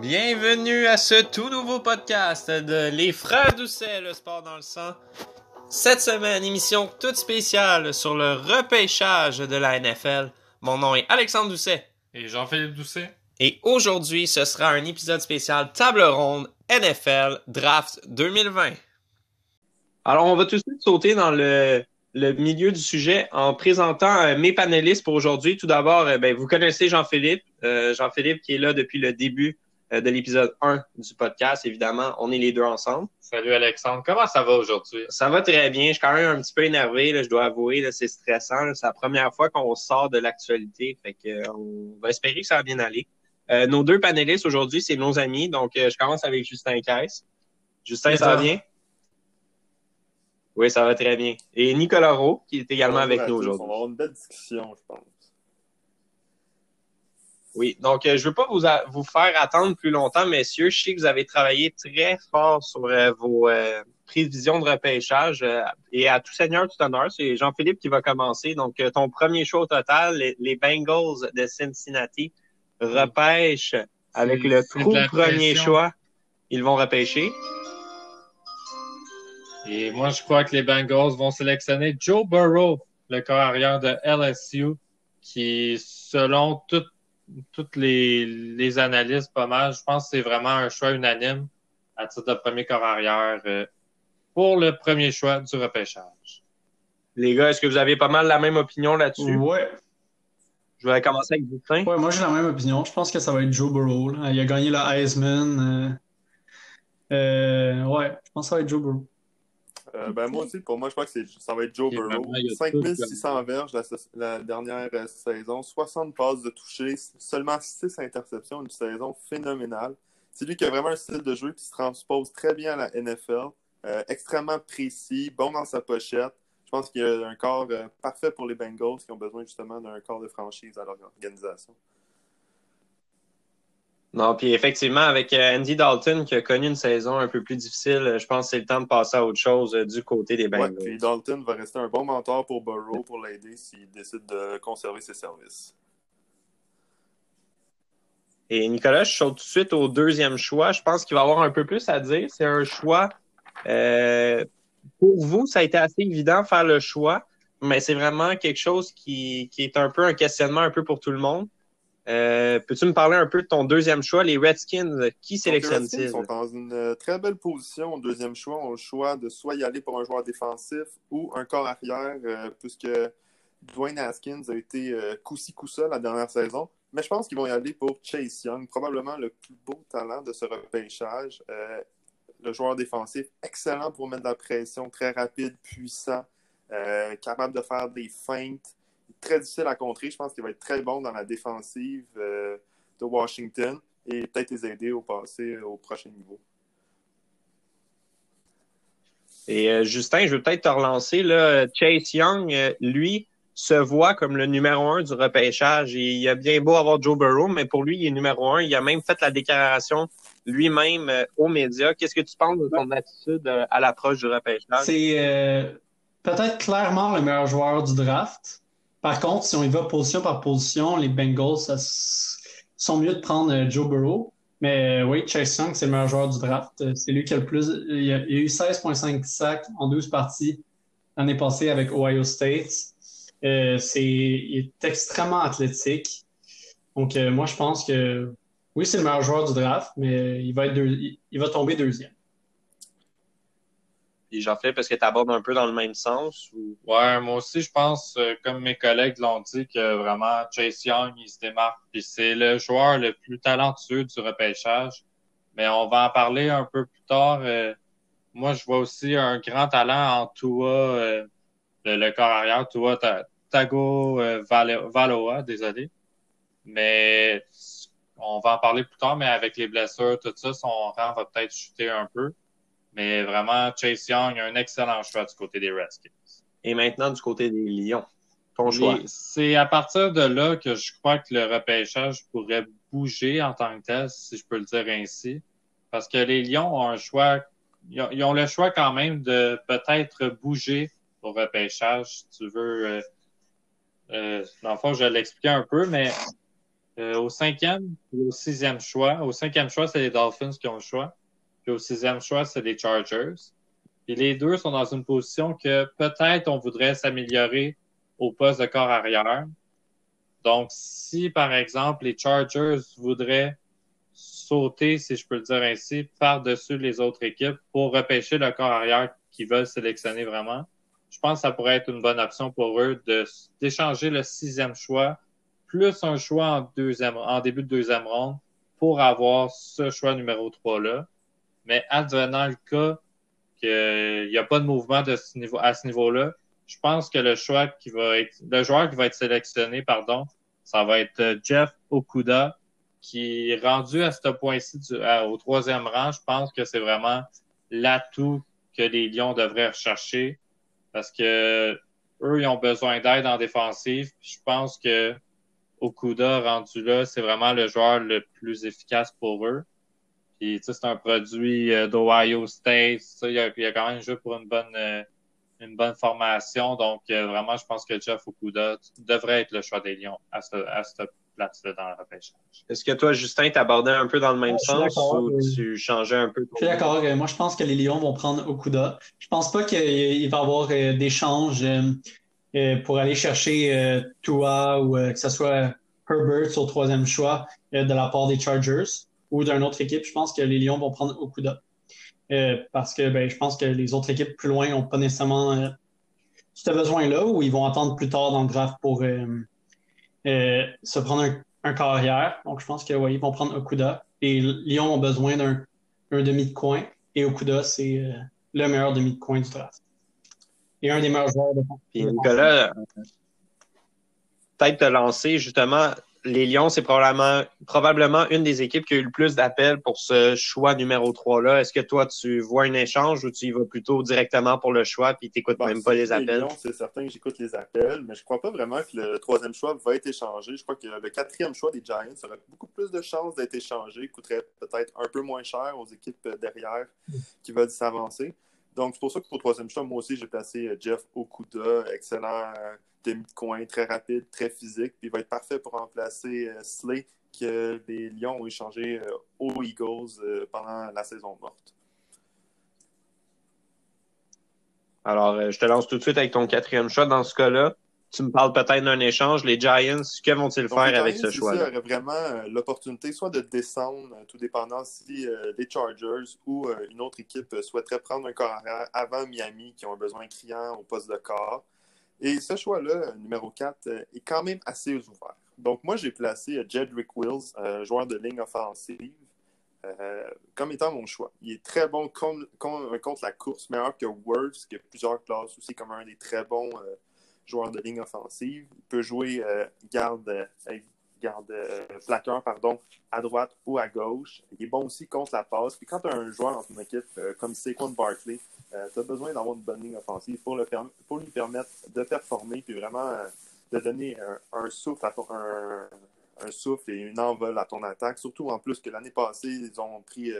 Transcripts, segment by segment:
Bienvenue à ce tout nouveau podcast de Les Frères Doucet, le sport dans le sang. Cette semaine, émission toute spéciale sur le repêchage de la NFL. Mon nom est Alexandre Doucet. Et Jean-Philippe Doucet. Et aujourd'hui, ce sera un épisode spécial table ronde NFL Draft 2020. Alors, on va tout de suite sauter dans le, le milieu du sujet en présentant euh, mes panélistes pour aujourd'hui. Tout d'abord, euh, ben, vous connaissez Jean-Philippe. Euh, Jean-Philippe qui est là depuis le début euh, de l'épisode 1 du podcast. Évidemment, on est les deux ensemble. Salut Alexandre, comment ça va aujourd'hui? Ça va très bien. Je suis quand même un petit peu énervé, là, je dois avouer. là, C'est stressant. C'est la première fois qu'on sort de l'actualité. Fait que, on va espérer que ça va bien aller. Euh, nos deux panélistes aujourd'hui, c'est nos amis. Donc, euh, je commence avec Justin Caisse. Justin, ça va bien? Oui, ça va très bien. Et Nicolas Rowe, qui est également avec nous On va aujourd'hui. avoir une belle discussion, je pense. Oui, donc euh, je veux pas vous, a- vous faire attendre plus longtemps, messieurs. Je sais que vous avez travaillé très fort sur euh, vos euh, prévisions de repêchage. euh, et à tout seigneur, tout honneur, c'est Jean-Philippe qui va commencer. Donc, euh, ton premier choix au total, les, les Bengals de Cincinnati repêchent avec C'est- le tout premier pression. choix. Ils vont repêcher. Et moi, je crois que les Bengals vont sélectionner Joe Burrow, le corps arrière de LSU, qui, selon tout- toutes les, les analyses, pas mal, je pense que c'est vraiment un choix unanime à titre de premier corps arrière euh, pour le premier choix du repêchage. Les gars, est-ce que vous avez pas mal la même opinion là-dessus? Ouais. Je vais commencer avec Justin. Ouais, moi j'ai la même opinion. Je pense que ça va être Joe Burrow. là. Il a gagné le Heisman. euh, euh, ouais, je pense que ça va être Joe Burrow. Euh, ben, moi aussi, pour moi, je crois que ça va être Joe Burrow. vraiment, il y a 5600 verges la, la dernière euh, saison, 60 passes de toucher, seulement 6 interceptions, une saison phénoménale. C'est lui qui a vraiment un style de jeu qui se transpose très bien à la NFL, euh, extrêmement précis, bon dans sa pochette. Je pense qu'il a un corps euh, parfait pour les Bengals qui ont besoin justement d'un corps de franchise à leur organisation. Non, puis effectivement, avec euh, Andy Dalton qui a connu une saison un peu plus difficile, je pense que c'est le temps de passer à autre chose euh, du côté des Ouais, Bengals. puis Dalton va rester un bon mentor pour Burrow pour l'aider s'il décide de conserver ses services. Et Nicolas, je saute tout de suite au deuxième choix. Je pense qu'il va avoir un peu plus à dire. C'est un choix. euh, pour vous, ça a été assez évident de faire le choix, mais c'est vraiment quelque chose qui, qui est un peu un questionnement un peu pour tout le monde. Euh, Peux-tu me parler un peu de ton deuxième choix, les Redskins? Qui Donc, les Redskins sélectionnent-ils? sont dans une euh, très belle position au deuxième choix. On a le choix de soit y aller pour un joueur défensif ou un corps arrière, euh, puisque Dwayne Haskins a été euh, coup-ça la dernière saison. Mais je pense qu'ils vont y aller pour Chase Young, probablement le plus beau talent de ce repêchage. Le joueur défensif, excellent pour mettre de la pression, très rapide, puissant, capable de faire des feintes, très difficile à contrer. Je pense qu'il va être très bon dans la défensive euh, de Washington et peut-être les aider au passer au prochain niveau. Et euh, Justin, je veux peut-être te relancer. Là. Chase Young, euh, lui, se voit comme le numéro un du repêchage. Et il a bien beau avoir Joe Burrow, mais pour lui, il est numéro un. Il a même fait la déclaration lui-même euh, aux médias. Qu'est-ce que tu penses de ton attitude euh, à l'approche du repêchage? C'est euh, peut-être clairement le meilleur joueur du draft. Par contre, si on y va position par position, les Bengals ça sont mieux de prendre euh, Joe Burrow. Mais euh, oui, Chase Young, c'est le meilleur joueur du draft. Euh, C'est lui qui a le plus. Il a, a eu 16,5 sacs en 12 parties l'année passée avec Ohio State. Euh, c'est, il est extrêmement athlétique. Donc, euh, moi, je pense que oui, c'est le meilleur joueur du draft, mais il va, être deux- il va tomber deuxième. Et j'en fais parce que tu abordes un peu dans le même sens. Ou... Ouais, moi aussi, je pense, euh, comme mes collègues l'ont dit, que vraiment Chase Young, il se démarque. Puis c'est le joueur le plus talentueux du repêchage. Mais on va en parler un peu plus tard. Euh, moi, je vois aussi un grand talent en Tua, euh, le, corps arrière, Tua Ta- Tago Valo- Valoa, désolé. Mais on va en parler plus tard, mais avec les blessures, tout ça, son rang va peut-être chuter un peu. Mais vraiment, Chase Young a un excellent choix du côté des Redskins. Et maintenant, du côté des Lions, ton choix. C'est à partir de là que je crois que le repêchage pourrait bouger en tant que tel, si je peux le dire ainsi. Parce que les Lions ont un choix, ils ont, ils ont le choix quand même de peut-être bouger au repêchage, si tu veux, euh, euh, dans le fond, je l'expliquais un peu, mais euh, au cinquième et au sixième choix, au cinquième choix, c'est les Dolphins qui ont le choix. Puis au sixième choix, c'est les Chargers. Et les deux sont dans une position que peut-être on voudrait s'améliorer au poste de corps arrière. Donc, si par exemple les Chargers voudraient sauter, si je peux le dire ainsi, par-dessus les autres équipes pour repêcher le corps arrière qu'ils veulent sélectionner vraiment, je pense que ça pourrait être une bonne option pour eux d'échanger le sixième choix plus un choix en deuxième en début de deuxième ronde pour avoir ce choix numéro 3 là. Mais advenant le cas qu'il n'y a pas de mouvement de ce niveau, à ce niveau-là, je pense que le choix qui va être, le joueur qui va être sélectionné, pardon, ça va être euh, Jeff Okuda, qui est rendu à ce point-ci au troisième rang. Je pense que c'est vraiment l'atout que les Lions devraient rechercher parce que eux, ils ont besoin d'aide en défensive. Je pense que Okuda rendu là, c'est vraiment le joueur le plus efficace pour eux. Puis, c'est un produit euh, d'Ohio State. Il a, il a quand même joué pour une bonne, euh, une bonne formation. Donc, euh, vraiment, je pense que Jeff Okuda devrait être le choix des Lions à ce, à cette place-là dans le repêchage. Est-ce que toi, Justin, t'abordais un peu dans le même sens ou tu changeais un peu? Je suis d'accord. Moi, je pense que les Lions vont prendre Okuda. Je pense pas qu'il va y avoir d'échanges pour aller chercher Tua ou que ce soit Herbert au troisième choix de la part des Chargers ou d'une autre équipe, je pense que les Lions vont prendre Okuda. Euh, parce que ben, je pense que les autres équipes plus loin n'ont pas nécessairement euh, ce besoin-là ou ils vont attendre plus tard dans le draft pour euh, euh, se prendre un, un, carrière. Donc je pense que ils vont prendre Okuda. Et Lyon ont besoin d'un demi de coin. Et Okuda, c'est euh, le meilleur demi de coin du draft. Et un des meilleurs joueurs de Puis Nicolas, peut-être te lancer justement les Lions, c'est probablement, probablement une des équipes qui a eu le plus d'appels pour ce choix numéro 3-là. Est-ce que toi, tu vois un échange ou tu y vas plutôt directement pour le choix puis tu n'écoutes même pas les appels? Les c'est certain que j'écoute les appels, mais je ne crois pas vraiment que le troisième choix va être échangé. Je crois que le quatrième choix des Giants aurait beaucoup plus de chances d'être échangé, coûterait peut-être un peu moins cher aux équipes derrière qui veulent s'avancer. Donc, c'est pour ça que pour troisième choix, moi aussi, j'ai placé euh, Jeff Okuda, excellent euh, demi de coin, très rapide, très physique, puis il va être parfait pour remplacer euh, Slay que les Lions ont échangé aux Eagles pendant la saison morte. Alors, je te lance tout de suite avec ton quatrième choix dans ce cas-là tu me parles peut-être d'un échange. Les Giants, que vont-ils faire avec ce choix-là? Il aurait vraiment euh, l'opportunité soit de descendre, euh, tout dépendant si euh, les Chargers ou une autre équipe souhaiterait prendre un corps arrière avant Miami, qui ont un besoin criant au poste de corps. Et ce choix-là, numéro 4, est quand même assez ouvert. Donc, moi, j'ai placé Jedrick Wills, joueur de ligne offensive, comme étant mon choix. Il est très bon contre, contre la course, meilleur que Worth, qui a plusieurs classes aussi, comme un des très bons joueur de ligne offensive. Il peut jouer euh, garde, euh, garde euh, plaqueur pardon, à droite ou à gauche. Il est bon aussi contre la passe. Puis quand tu as un joueur dans ton équipe comme Saquon Barkley, tu as besoin d'avoir une bonne ligne offensive pour, le pour lui permettre de performer puis vraiment de donner un, souffle un, souffle et une envol à ton attaque. Surtout en plus que l'année passée, ils ont pris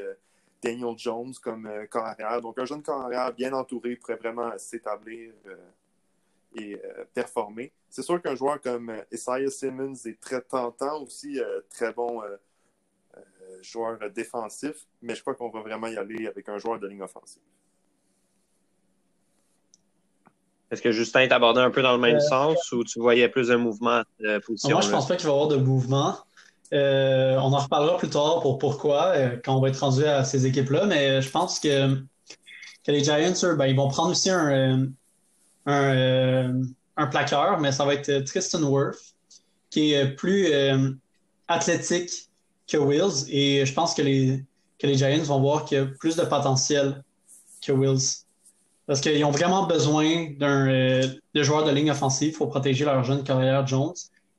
Daniel Jones comme corps arrière. Donc un jeune corps arrière bien entouré pourrait vraiment s'établir et euh, performer. C'est sûr qu'un joueur comme euh, Isaiah Simmons est très tentant aussi, euh, très bon joueur défensif, mais je crois qu'on va vraiment y aller avec un joueur de ligne offensive. Est-ce que Justin t'abordait un peu dans le même sens ou tu voyais plus de mouvement de position? Moi, je pense pas qu'il va y avoir de mouvement. on en reparlera plus tard pour pourquoi, quand on va être rendu à ces équipes-là, mais je pense que, que les Giants, eux, ben, ils vont prendre aussi un, un, euh, un plaqueur, mais ça va être Tristan Worth, qui est plus euh, athlétique que Wills. Et je pense que les, que les Giants vont voir qu'il y a plus de potentiel que Wills. Parce qu'ils ont vraiment besoin d'un euh, de joueur de ligne offensive pour protéger leur jeune carrière Jones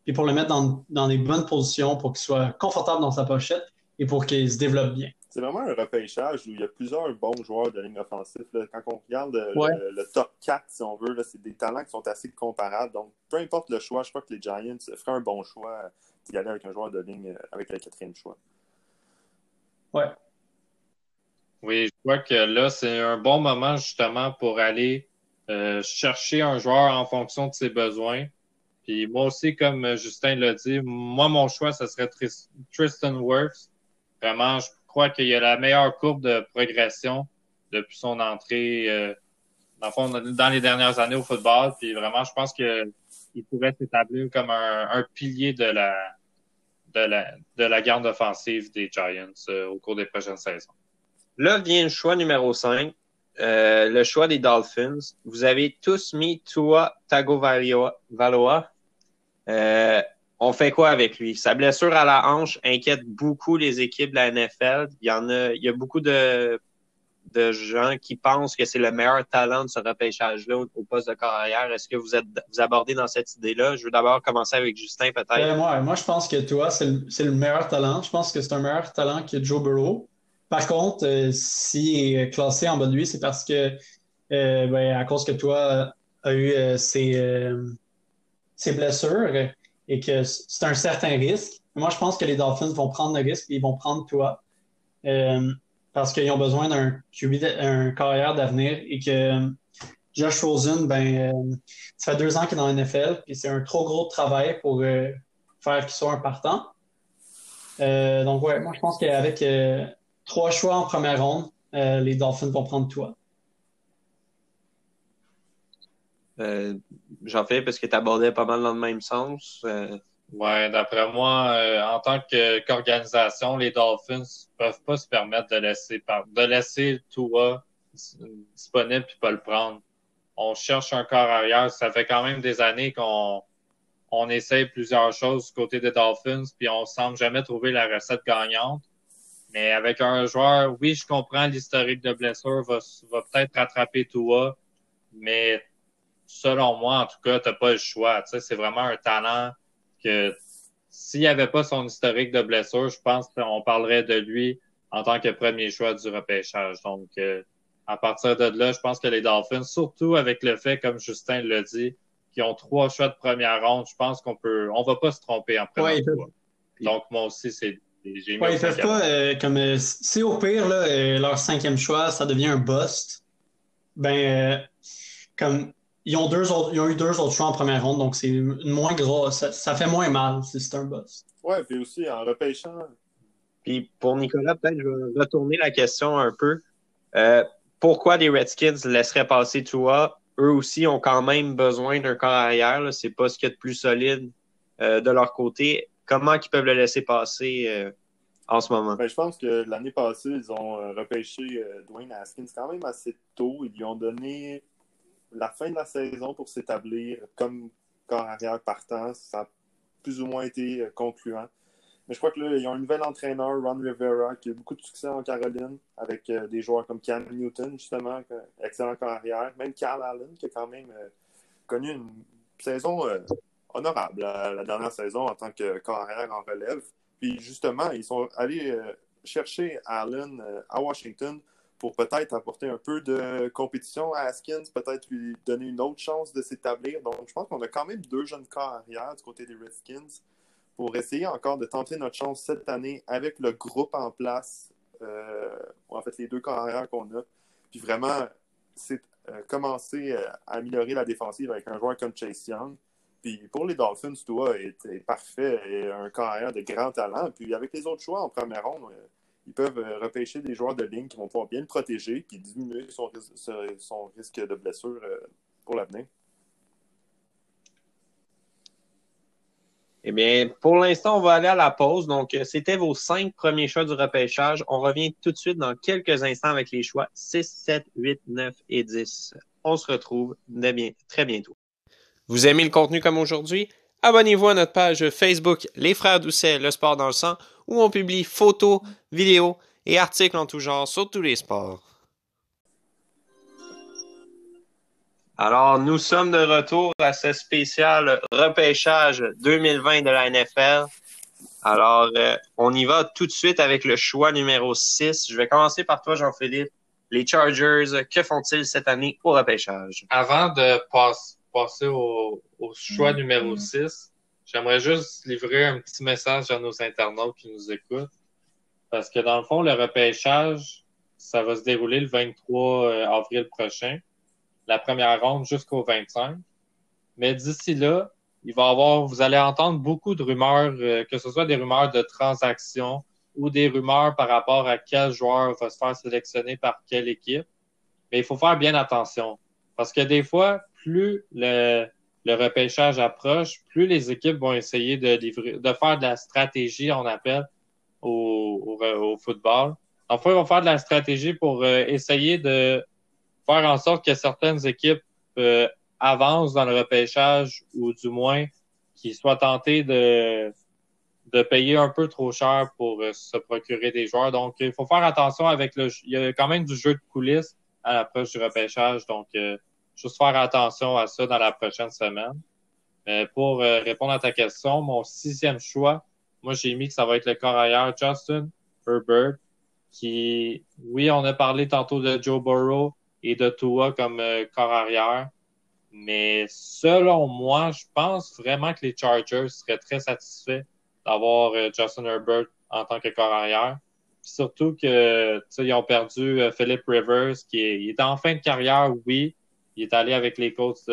et pour le mettre dans, dans des bonnes positions pour qu'il soit confortable dans sa pochette et pour qu'il se développe bien c'est vraiment un repêchage où il y a plusieurs bons joueurs de ligne offensive. Quand on regarde le, top 4, si on veut, c'est des talents qui sont assez comparables. Donc, peu importe le choix, je crois que les Giants feraient un bon choix d'y aller avec un joueur de ligne euh, avec le quatrième choix. Ouais. Oui, je crois que là, c'est un bon moment justement pour aller euh, chercher un joueur en fonction de ses besoins. Puis moi aussi, comme Justin l'a dit, moi, mon choix, ce serait Tristan Wirfs. Vraiment, je crois qu'il a la meilleure courbe de progression depuis son entrée euh, dans, les dernières années au football. Puis vraiment, je pense qu'il pourrait s'établir comme un, pilier de la, de la, de la garde offensive des Giants euh, au cours des prochaines saisons. Là vient le choix numéro 5, euh, le choix des Dolphins. Vous avez tous mis Tua Tagovailoa. Euh, on fait quoi avec lui? Sa blessure à la hanche inquiète beaucoup les équipes de la NFL. Il y en a, il y a beaucoup de, de gens qui pensent que c'est le meilleur talent de ce repêchage-là au, poste de carrière. Est-ce que vous êtes vous abordez dans cette idée-là? Je veux d'abord commencer avec Justin, peut-être. Moi, moi, je pense que toi, c'est le, meilleur talent. Je pense que c'est un meilleur talent que Joe Burrow. Par contre, euh, s'il est classé en bas de lui, c'est parce que euh, ben, à cause que toi a eu euh, ses, ses blessures et que c'est un certain risque. Moi, je pense que les Dolphins vont prendre le risque et ils vont prendre toi euh, parce qu'ils ont besoin d'un un carrière d'avenir et que Josh Rosen, ben, euh, ça fait deux ans qu'il est dans la NFL et c'est un trop gros travail pour euh, faire qu'il soit un partant. donc, ouais, moi, je pense qu'avec trois choix en première ronde, les Dolphins vont prendre toi. Euh, J'en fais parce que tu abordais pas mal dans le même sens. Euh... Ouais, d'après moi, euh, en tant qu'organisation, les Dolphins peuvent pas se permettre de laisser de laisser Tua disponible puis pas le prendre. On cherche un corps arrière. Ça fait quand même des années qu'on on essaye plusieurs choses du côté des Dolphins, puis on semble jamais trouver la recette gagnante. Mais avec un joueur, oui, je comprends l'historique de blessure, va, va peut-être rattraper Tua, mais selon moi, en tout cas, tu n'as pas le choix. c'est vraiment un talent que s'il n'y avait pas son historique de blessure, je pense qu'on parlerait de lui en tant que premier choix du repêchage. Donc, euh, à partir de là, je pense que les Dolphins, surtout avec le fait, comme Justin l'a dit, qu'ils ont trois choix de première ronde, je pense qu'on peut, on va pas se tromper en premier choix. Donc, moi aussi, c'est j'ai ouais, ils peuvent pas, euh, comme euh, si au pire, là, leur cinquième choix, ça devient un bust, ben, comme ils ont, deux autres, ils ont eu deux autres choix en première ronde, donc c'est moins gros. Ça, fait moins mal si c'est un boss. Ouais, puis aussi en repêchant. Puis pour Nicolas, peut-être je vais retourner la question un peu. Euh, pourquoi les Redskins laisseraient passer Tua? Eux aussi ont quand même besoin d'un corps arrière. C'est pas ce qu'il y a de plus solide euh, de leur côté. Comment ils peuvent le laisser passer euh, en ce moment? Ben, je pense que l'année passée, ils ont repêché Dwayne Haskins quand même assez tôt. Ils lui ont donné la fin de la saison pour s'établir comme corps arrière partant, ça a plus ou moins été euh, concluant. Mais je crois que là, ils ont un nouvel entraîneur, Ron Rivera, qui a beaucoup de succès en Caroline, avec euh, des joueurs comme Cam Newton, justement, excellent corps arrière. Même Carl Allen, qui a quand même euh, connu une saison honorable la, dernière saison en tant que corps arrière en relève. Puis justement, ils sont allés chercher Allen à Washington pour peut-être apporter un peu de compétition à Askins, peut-être lui donner une autre chance de s'établir. Donc, je pense qu'on a quand même deux jeunes corps arrière du côté des Redskins pour essayer encore de tenter notre chance cette année avec le groupe en place, euh, en fait, les deux corps arrière qu'on a. Puis vraiment, c'est euh, commencer euh, à améliorer la défensive avec un joueur comme Chase Young. Puis pour les Dolphins, toi, est, parfait et un carrière de grand talent. Puis avec les autres choix en première ronde, ils peuvent euh, repêcher des joueurs de ligne qui vont pouvoir bien le protéger et diminuer son, risque de blessure euh, pour l'avenir. Eh bien, pour l'instant, on va aller à la pause. Donc, euh, c'était vos cinq premiers choix du repêchage. On revient tout de suite dans quelques instants avec les choix 6, 7, 8, 9 et 10. On se retrouve très bientôt. Vous aimez le contenu comme aujourd'hui? Abonnez-vous à notre page Facebook Les Frères Doucet, le sport dans le sang où on publie photos, vidéos et articles en tout genre sur tous les sports. Alors, nous sommes de retour à ce spécial repêchage 2020 de la NFL. Alors, euh, on y va tout de suite avec le choix numéro 6. Je vais commencer par toi, Jean-Philippe. Les Chargers, que font-ils cette année au repêchage? Avant de passer au, choix numéro 6, J'aimerais juste livrer un petit message à nos internautes qui nous écoutent. Parce que dans le fond, le repêchage, ça va se dérouler le 23 euh, avril prochain. La première ronde jusqu'au 25. Mais d'ici là, il va avoir, vous allez entendre beaucoup de rumeurs, euh, que ce soit des rumeurs de transactions ou des rumeurs par rapport à quel joueur va se faire sélectionner par quelle équipe. Mais il faut faire bien attention. Parce que des fois, plus le, le repêchage approche, plus les équipes vont essayer de livrer, de faire de la stratégie, on appelle, au, au, football. Enfin, ils vont faire de la stratégie pour euh, essayer de faire en sorte que certaines équipes euh, avancent dans le repêchage ou du moins qu'ils soient tentés de, de payer un peu trop cher pour euh, se procurer des joueurs. Donc, il faut faire attention avec le. Il y a quand même du jeu de coulisses à l'approche du repêchage. Donc, juste faire attention à ça dans la prochaine semaine. Mais pour répondre à ta question, mon sixième choix, moi, j'ai mis que ça va être le corps Justin Herbert, qui, oui, on a parlé tantôt de Joe Burrow et de Tua comme euh, corps arrière, mais selon moi, je pense vraiment que les Chargers seraient très satisfaits d'avoir euh, Justin Herbert en tant que corps arrière. surtout que, ils ont perdu euh, Philip Rivers, qui est en fin de carrière, oui. Il est allé avec les Colts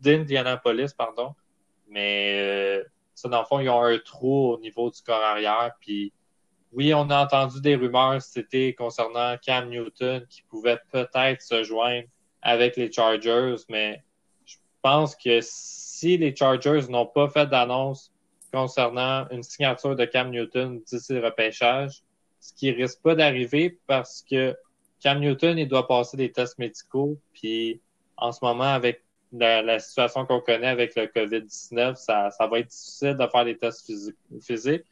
d'Indianapolis, pardon. Mais ça, dans le fond, ils ont un trou au niveau du corps arrière. Puis oui, on a entendu des rumeurs c'était concernant Cam Newton qui pouvait peut-être se joindre avec les Chargers, mais je pense que si les Chargers n'ont pas fait d'annonce concernant une signature de Cam Newton d'ici le repêchage, ce qui risque pas d'arriver parce que Cam Newton, il doit passer des tests médicaux, puis en ce moment, avec la, situation qu'on connaît avec le COVID-19, ça, ça, va être difficile de faire des tests physiques.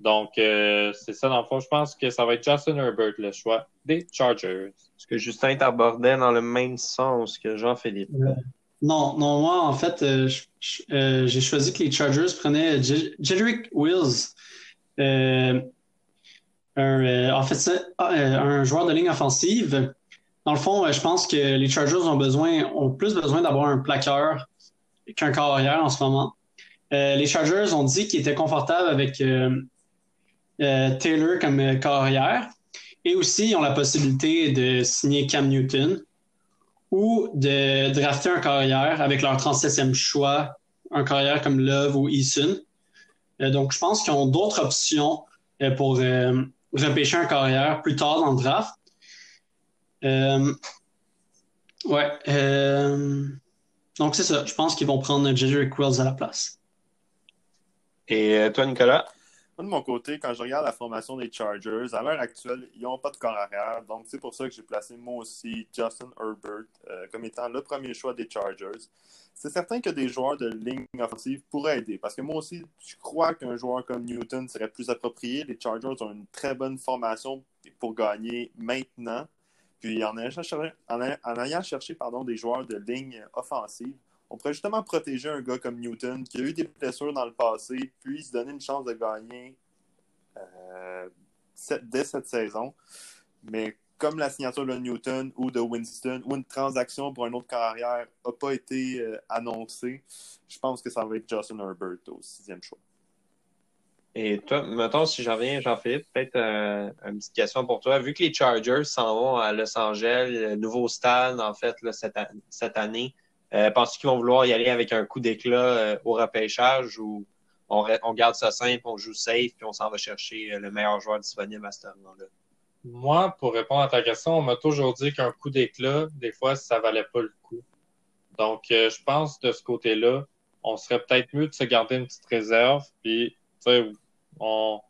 Donc, euh, c'est ça, dans le fond, je pense que ça va être Justin Herbert, le choix des Chargers. Est-ce que Justin t'abordait dans le même sens que Jean-Philippe? Euh, non, non, moi, en fait, euh, j'ai choisi que les Chargers prenaient Jedrick Wills. un, en fait, un joueur de ligne offensive dans le fond, euh, je pense que les Chargers ont besoin, ont plus besoin d'avoir un plaqueur qu'un carrière en ce moment. Euh, les Chargers ont dit qu'ils étaient confortables avec euh, Taylor comme carrière et aussi ils ont la possibilité de signer Cam Newton ou de drafter un carrière avec leur 37e choix, un carrière comme Love ou Eason. donc, je pense qu'ils ont d'autres options pour repêcher un carrière plus tard dans le draft. Euh, ouais. Euh, donc, c'est ça. Je pense qu'ils vont prendre Jedrick Wills à la place. Et euh, toi, Nicolas? Moi, de mon côté, quand je regarde la formation des Chargers, à l'heure actuelle, ils n'ont pas de corps arrière. Donc, c'est pour ça que j'ai placé moi aussi Justin Herbert comme étant le premier choix des Chargers. C'est certain que des joueurs de ligne offensive pourraient aider. Parce que moi aussi, je crois qu'un joueur comme Newton serait plus approprié. Les Chargers ont une très bonne formation pour gagner maintenant. Puis en ayant cherché, en cherché pardon, des joueurs de ligne offensive, on pourrait justement protéger un gars comme Newton qui a eu des blessures dans le passé, puis se donner une chance de gagner euh, dès cette saison. Mais comme la signature de Newton ou de Winston ou une transaction pour un autre carrière n'a pas été euh, annoncée, je pense que ça va être Justin Herbert au sixième choix. Et toi, mettons, si j'en viens, Jean-Philippe, peut-être euh, une petite question pour toi. Vu que les Chargers s'en vont à Los Angeles, le nouveau stade, en fait, là, cette, cette, année, euh, penses-tu qu'ils vont vouloir y aller avec un coup d'éclat euh, au repêchage ou on, on, garde ça simple, on joue safe, puis on s'en va chercher le meilleur joueur disponible à ce moment-là? Moi, pour répondre à ta question, on m'a toujours dit qu'un coup d'éclat, des fois, ça valait pas le coup. Donc, je pense de ce côté-là, on serait peut-être mieux de se garder une petite réserve, puis on,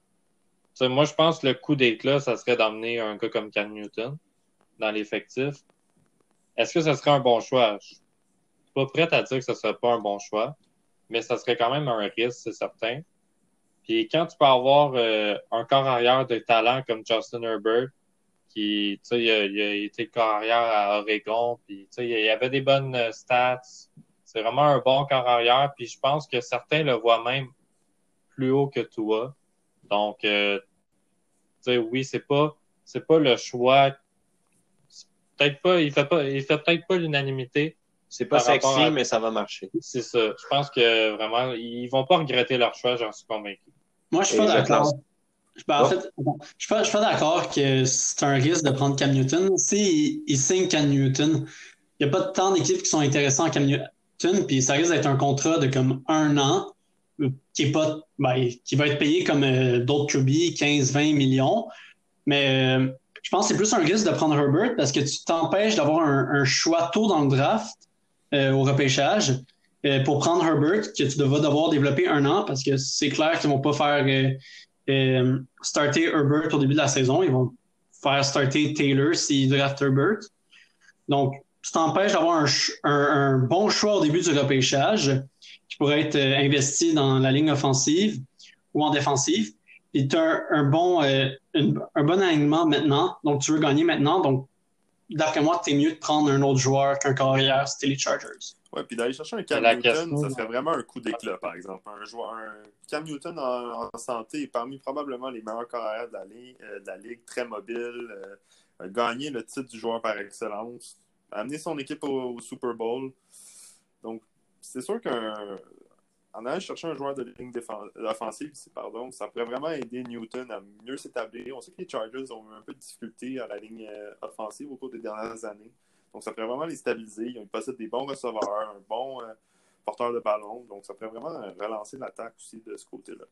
moi, je pense que le coup d'éclat, ça serait d'emmener un gars comme Cam Newton dans l'effectif. Est-ce que ce serait un bon choix? Je suis pas prêt à dire que ce serait pas un bon choix, mais ça serait quand même un risque, c'est certain. Puis quand tu peux avoir euh, un corps arrière de talent comme Justin Herbert, qui, tu sais, il, a, été corps arrière à Oregon, puis tu sais, il avait des bonnes euh, stats. C'est vraiment un bon corps arrière, puis je pense que certains le voient même plus haut que toi. Donc, euh, oui, c'est pas, c'est pas le choix. Peut-être pas, il fait pas, il fait peut-être pas l'unanimité. C'est pas sexy, mais ça va marcher. C'est ça. Je pense que vraiment, ils vont pas regretter leur choix, j'en suis convaincu. Moi, je suis pas d'accord. Ben, en fait, je suis pas, pas d'accord que c'est un risque de prendre Cam Newton. Si il, signe Cam Newton, il n'y a pas tant d'équipes qui sont intéressées en Cam, Newton, puis ça risque d'être un contrat de comme un an qui est pas ben, qui va être payé comme d'autres QB, 15-20 millions. Mais je pense que c'est plus un risque de prendre Herbert parce que tu t'empêches d'avoir un, choix tôt dans le draft au repêchage pour prendre Herbert que tu vas devoir développer un an parce que c'est clair qu'ils vont pas faire starter Herbert au début de la saison. Ils vont faire starter Taylor s'il draft Herbert. Donc, tu t'empêches d'avoir un, bon choix au début du repêchage qui pourrait être euh, investi dans la ligne offensive ou en défensive. Et tu as un, bon, euh, un bon alignement maintenant. Donc, tu veux gagner maintenant. Donc, d'après moi, c'est mieux de prendre un autre joueur qu'un carrière, c'était les Chargers. Ouais, puis d'aller chercher un Cam Newton, ça serait vraiment un coup d'éclat, par exemple. Un joueur, un Cam Newton en, santé est parmi probablement les meilleurs carrières de la, ligue, euh, de la ligue très mobile, euh, gagner le titre du joueur par excellence, amener son équipe au, Super Bowl. Donc, c'est sûr qu'en allant chercher un joueur de ligne offensive, pardon, ça pourrait vraiment aider Newton à mieux s'établir. On sait que les Chargers ont eu un peu de difficulté à la ligne euh, offensive au cours des dernières années. Donc, ça pourrait vraiment les stabiliser. Ils possèdent des bons receveurs, un bon euh, porteur de ballon. Donc, ça pourrait vraiment relancer l'attaque aussi de ce côté-là.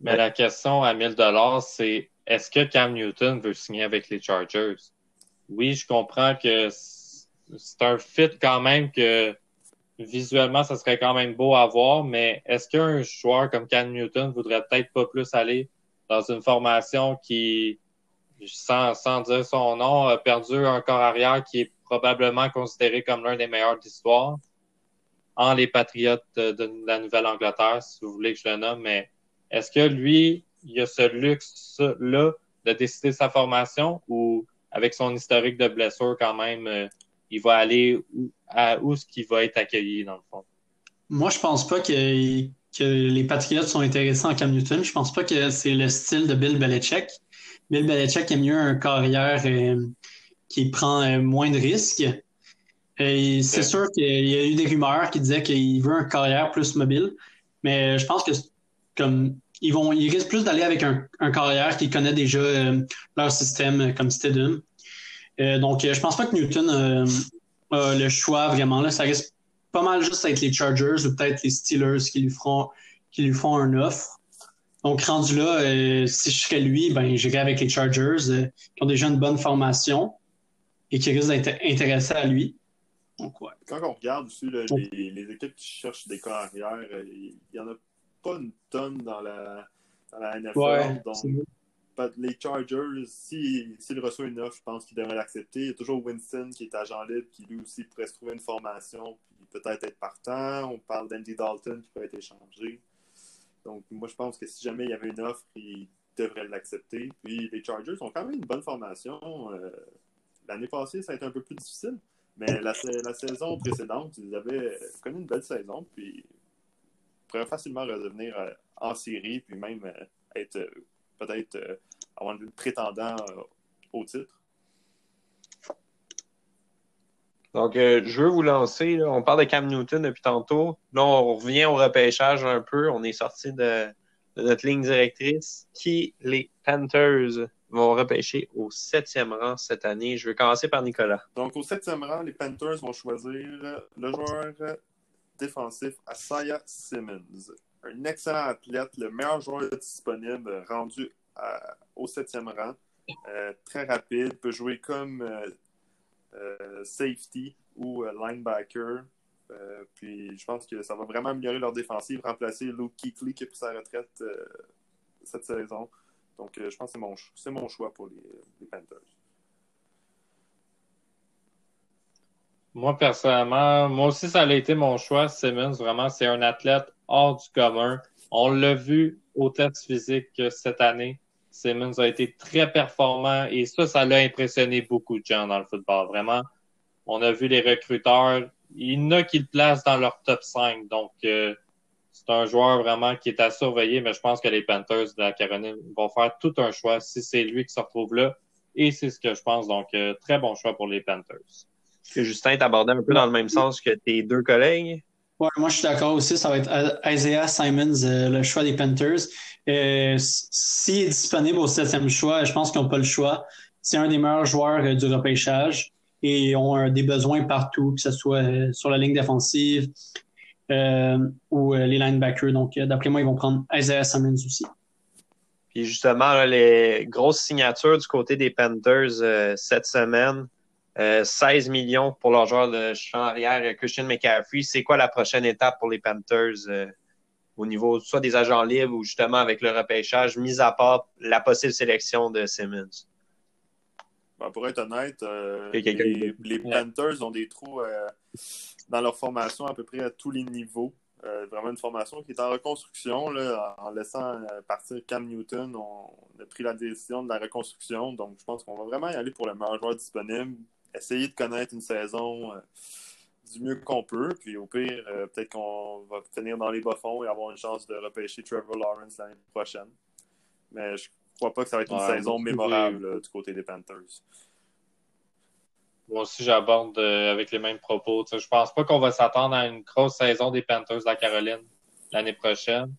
Mais la question à 1000 c'est est-ce que Cam Newton veut signer avec les Chargers? Oui, je comprends que c'est un fit quand même que visuellement, ça serait quand même beau à voir, mais est-ce qu'un joueur comme Cam Newton voudrait peut-être pas plus aller dans une formation qui sans, sans dire son nom, a perdu un corps arrière qui est probablement considéré comme l'un des meilleurs d'histoire en les Patriotes de, la Nouvelle-Angleterre, si vous voulez que je le nomme, mais est-ce que lui, il a ce luxe-là de décider sa formation ou avec son historique de blessure quand même, euh, il va aller où, à où ce qu'il va être accueilli dans le fond? Moi, je pense pas que, que les Patriots sont intéressés en Cam Newton. Je pense pas que c'est le style de Bill Belichick. Bill Belichick aime mieux un carrière euh, qui prend euh, moins de risques. Et c'est sûr qu'il y a eu des rumeurs qui disaient qu'il veut un carrière plus mobile, mais je pense que comme ils vont, ils risquent plus d'aller avec un, un, carrière qui connaît déjà euh, leur système comme Stedham. Donc, je pense pas que Newton a le choix vraiment là. Ça risque pas mal juste avec les Chargers ou peut-être les Steelers qui lui feront qui lui font un offre. Donc, rendu là, euh, si je serais lui, ben, j'irais avec les Chargers euh, qui ont déjà une bonne formation et qui risquent d'être intéressés à lui. Donc, ouais. Quand on regarde aussi les, les, équipes qui cherchent des carrières, euh, il n'y en a pas une tonne dans la, dans la NFL. donc, les Chargers, s'il si, reçoit une offre, je pense qu'il devrait l'accepter. Il y a toujours Winston qui est agent libre, qui lui aussi pourrait se trouver une formation, puis peut-être être partant. On parle d'Andy Dalton qui peut être échangé. Donc, moi, je pense que si jamais il y avait une offre, ils devraient l'accepter. Puis, les Chargers ont quand même une bonne formation. Euh, l'année passée, ça a été un peu plus difficile. Mais la, saison précédente, ils avaient connu une belle saison. Puis, ils pourraient facilement redevenir euh, en série, puis même euh, être peut-être avoir un prétendant au titre. Donc, euh, je veux vous lancer. On parle de Cam Newton depuis tantôt. Là, on revient au repêchage un peu. On est sorti de, notre ligne directrice. Qui les Panthers vont repêcher au septième rang cette année? Je vais commencer par Nicolas. Donc, au septième rang, les Panthers vont choisir le joueur défensif Asaya Simmons. Un excellent athlète, le meilleur joueur disponible rendu au septième rang. Euh, très rapide, peut jouer comme euh, euh, safety ou linebacker. Puis je pense que ça va vraiment améliorer leur défensive, remplacer Luke Keekly qui a pris sa retraite cette saison. Donc je pense que c'est mon, choix pour les, Panthers. Moi, personnellement, moi aussi, ça a été mon choix. Simmons, vraiment, c'est un athlète hors du commun. On l'a vu au test physique cette année. Simmons a été très performant et ça, ça l'a impressionné beaucoup de gens dans le football. Vraiment, on a vu les recruteurs, il y en a qui le placent dans leur top 5. Donc, euh, c'est un joueur vraiment qui est à surveiller, mais je pense que les Panthers de la Caroline vont faire tout un choix si c'est lui qui se retrouve là. Et c'est ce que je pense. Donc, euh, très bon choix pour les Panthers. Que Justin t'abordait un peu dans le même sens que tes deux collègues. Ouais, moi je suis d'accord aussi. Ça va être Isaiah Simons, euh, le choix des Panthers. Euh, S'il est disponible au septième choix, je pense qu'ils n'ont pas le choix. C'est un des meilleurs joueurs euh, du repêchage. et ont des besoins partout, que ce soit sur la ligne défensive ou les linebackers. Donc, d'après moi, ils vont prendre Isaiah Simmons aussi. Puis justement, les grosses signatures du côté des Panthers cette semaine. 16 millions pour leur joueur de champ arrière, Christian McCaffrey. C'est quoi la prochaine étape pour les Panthers au niveau soit des agents libres ou justement avec le repêchage, mis à part la possible sélection de Simmons? Ben, pour être honnête, euh, les, Panthers ont des trous euh, dans leur formation à peu près à tous les niveaux. Euh, vraiment une formation qui est en reconstruction. Là, en laissant partir Cam Newton, on a pris la décision de la reconstruction. Donc, je pense qu'on va vraiment y aller pour le meilleur joueur disponible. Essayer de connaître une saison du mieux qu'on peut. Puis au pire, peut-être qu'on va finir dans les bas-fonds et avoir une chance de repêcher Trevor Lawrence l'année prochaine. Mais je crois pas que ça va être une saison mémorable du côté des Panthers. Moi aussi, j'aborde euh, avec les mêmes propos. Je je pense pas qu'on va s'attendre à une grosse saison des Panthers de la Caroline l'année prochaine.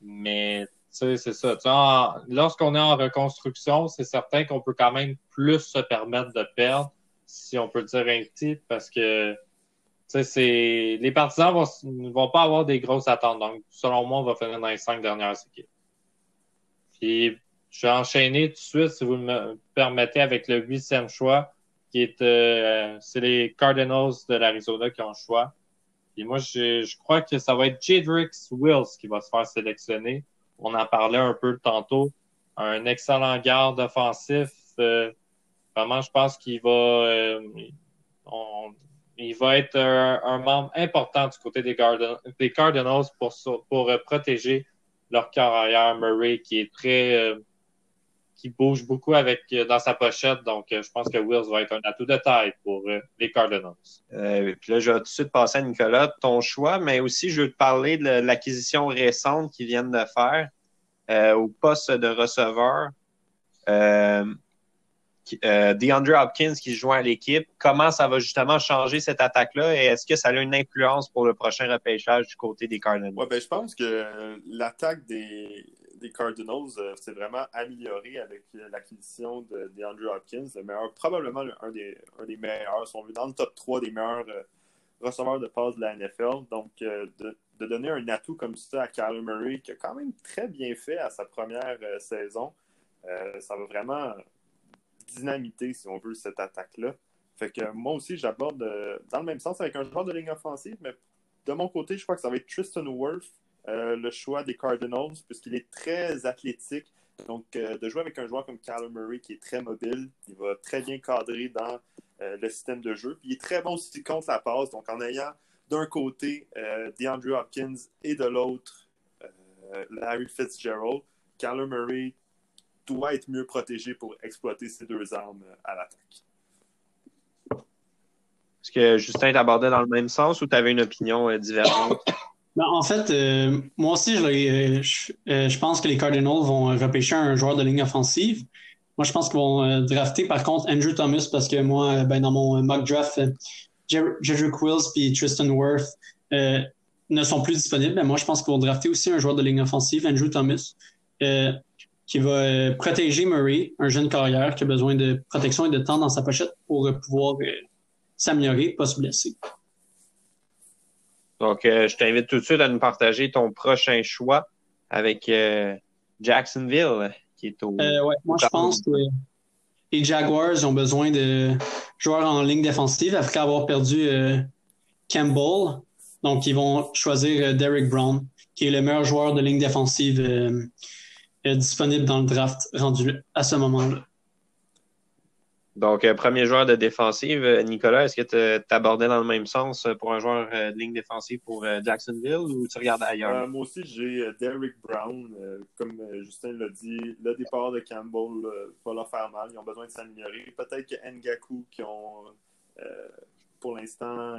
Mais c'est ça. Lorsqu'on est en reconstruction, c'est certain qu'on peut quand même plus se permettre de perdre, si on peut dire ainsi, parce que c'est les partisans ne vont, pas avoir des grosses attentes. Donc, selon moi, on va finir dans les cinq dernières équipes. Puis je vais enchaîner tout de suite, si vous me permettez, avec le huitième choix, qui est euh, c'est les Cardinals de l'Arizona qui ont le choix. Et moi, je, je crois que ça va être Jadrix Wills qui va se faire sélectionner. On en parlait un peu tantôt. Un excellent garde offensif. Euh, vraiment, je pense qu'il va, euh, il va être un, membre important du côté des, des Cardinals pour, pour protéger leur carrière Murray, qui est très qui bouge beaucoup avec euh, dans sa pochette. Donc, euh, je pense que Wills va être un atout de taille pour euh, les Cardinals. puis là, je vais tout de suite passer à Nicolas, ton choix, mais aussi je veux te parler de l'acquisition récente qu'ils viennent de faire au poste de receveur. DeAndre Hopkins qui joint à l'équipe, comment ça va justement changer cette attaque-là et est-ce que ça a une influence pour le prochain repêchage du côté des Cardinals? Ben, je pense que l'attaque des, des Cardinals euh, s'est vraiment amélioré avec euh, l'acquisition de, Andrew Hopkins, le meilleur, probablement un des, un des meilleurs, sont dans le top 3 des meilleurs euh, receveurs de passe de la NFL. Donc, de, donner un atout comme ça à Kyler Murray, qui a quand même très bien fait à sa première saison, ça va vraiment dynamiter, si on veut, cette attaque-là. Fait que moi aussi, j'aborde dans le même sens avec un joueur de ligne offensive, mais de mon côté, je crois que ça va être Tristan Wirth, euh, le choix des Cardinals, puisqu'il est très athlétique. Donc, euh, de jouer avec un joueur comme Kyler Murray qui est très mobile, il va très bien cadrer dans euh, le système de jeu. Puis il est très bon aussi contre la passe. Donc, en ayant d'un côté DeAndre Hopkins et de l'autre Larry Fitzgerald, Kyler Murray doit être mieux protégé pour exploiter ces deux armes à l'attaque. Est-ce que Justin t'abordait dans le même sens ou tu avais une opinion divergente? Ben, en fait, euh, moi aussi, euh, euh, je, pense que les Cardinals vont repêcher un joueur de ligne offensive. Moi, je pense qu'ils vont drafter, par contre, Andrew Thomas, parce que moi, ben, dans mon mock draft, Jedrick Quills et Tristan Worth ne sont plus disponibles. Mais moi, je pense qu'ils vont drafter aussi un joueur de ligne offensive, Andrew Thomas, qui va protéger Murray, un jeune carrière qui a besoin de protection et de temps dans sa pochette pour pouvoir s'améliorer, pas se blesser. Donc, euh, je t'invite tout de suite à nous partager ton prochain choix avec euh, Jacksonville, qui est au. Euh, ouais, moi, je pense que les Jaguars ont besoin de joueurs en ligne défensive après avoir perdu Campbell. Donc, ils vont choisir Derek Brown, qui est le meilleur joueur de ligne défensive disponible dans le draft rendu à ce moment-là. Donc, euh, premier joueur de défensive, euh, Nicolas, est-ce que tu abordais dans le même sens euh, pour un joueur de ligne défensive pour Jacksonville ou tu regardes ailleurs? moi aussi, j'ai Derrick Brown. comme Justin l'a dit, le départ de Campbell va leur faire mal. Ils ont besoin de s'améliorer. Peut-être que Ngaku, qui ont pour l'instant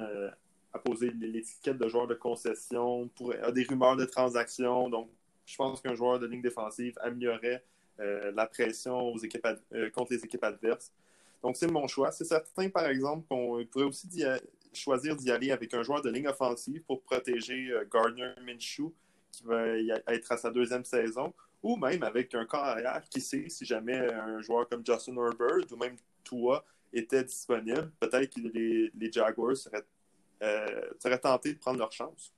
apposé l'étiquette de joueur de concession, pour, a des rumeurs de transactions. Donc, je pense qu'un joueur de ligne défensive améliorerait la pression aux équipes contre les équipes adverses. Donc, c'est mon choix. C'est certain, par exemple, qu'on pourrait aussi choisir d'y aller avec un joueur de ligne offensive pour protéger euh, Gardner Minshew, qui va être à sa deuxième saison, ou même avec un corps arrière, qui sait, si jamais un joueur comme Justin Herbert ou même Tua était disponible, peut-être que les, Jaguars seraient, seraient tentés de prendre leur chance.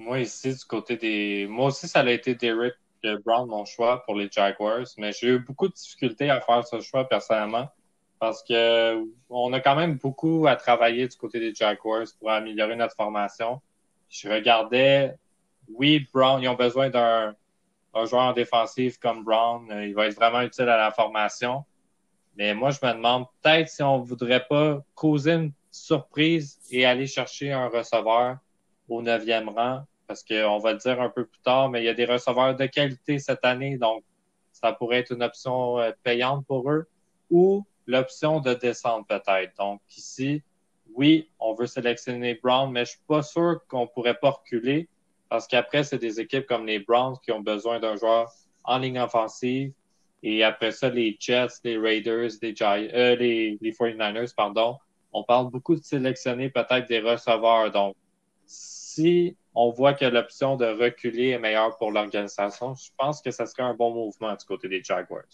Moi, ici, du côté des. Moi aussi, ça a été Derek Brown, mon choix pour les Jaguars, mais j'ai eu beaucoup de difficultés à faire ce choix personnellement parce que on a quand même beaucoup à travailler du côté des Jaguars pour améliorer notre formation. Je regardais, oui, Brown, ils ont besoin d'un joueur défensif comme Brown. Il va être vraiment utile à la formation. Mais moi, je me demande peut-être si on voudrait pas causer une surprise et aller chercher un receveur au neuvième rang parce qu'on va le dire un peu plus tard, mais il y a des receveurs de qualité cette année, donc ça pourrait être une option euh, payante pour eux, ou l'option de descendre peut-être. Donc ici, oui, on veut sélectionner Brown, mais je suis pas sûr qu'on pourrait pas reculer, parce qu'après, c'est des équipes comme les Browns qui ont besoin d'un joueur en ligne offensive, et après ça, les Jets, les Raiders, les, euh, les, les 49ers, pardon, on parle beaucoup de sélectionner peut-être des receveurs. Donc, si on voit que l'option de reculer est meilleure pour l'organisation. Je pense que ça serait un bon mouvement du côté des Jaguars.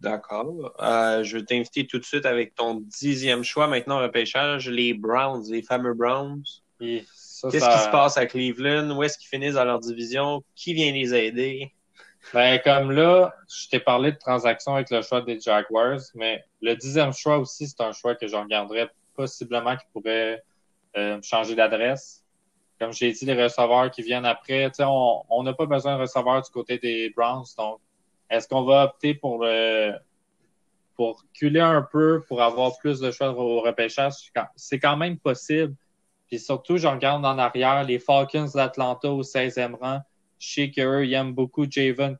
D'accord. Euh, je vais t'inviter tout de suite avec ton dixième choix maintenant repêchage, les Browns, les fameux Browns. Qu'est-ce qui se passe à Cleveland? Où est-ce qu'ils finissent dans leur division? Qui vient les aider? Ben, comme là, je t'ai parlé de transactions avec le choix des Jaguars, mais le dixième choix aussi, c'est un choix que je regarderais possiblement qui pourrait euh, changer d'adresse. Comme j'ai dit, les receveurs qui viennent après, on n'a pas besoin de receveurs du côté des Browns. Donc, est-ce qu'on va opter pour le pour culer un peu pour avoir plus de choix au repêchage? C'est quand même possible. Puis surtout, je regarde en arrière, les Falcons d'Atlanta au 16e rang. Je sais qu'eux, ils aiment beaucoup Javon,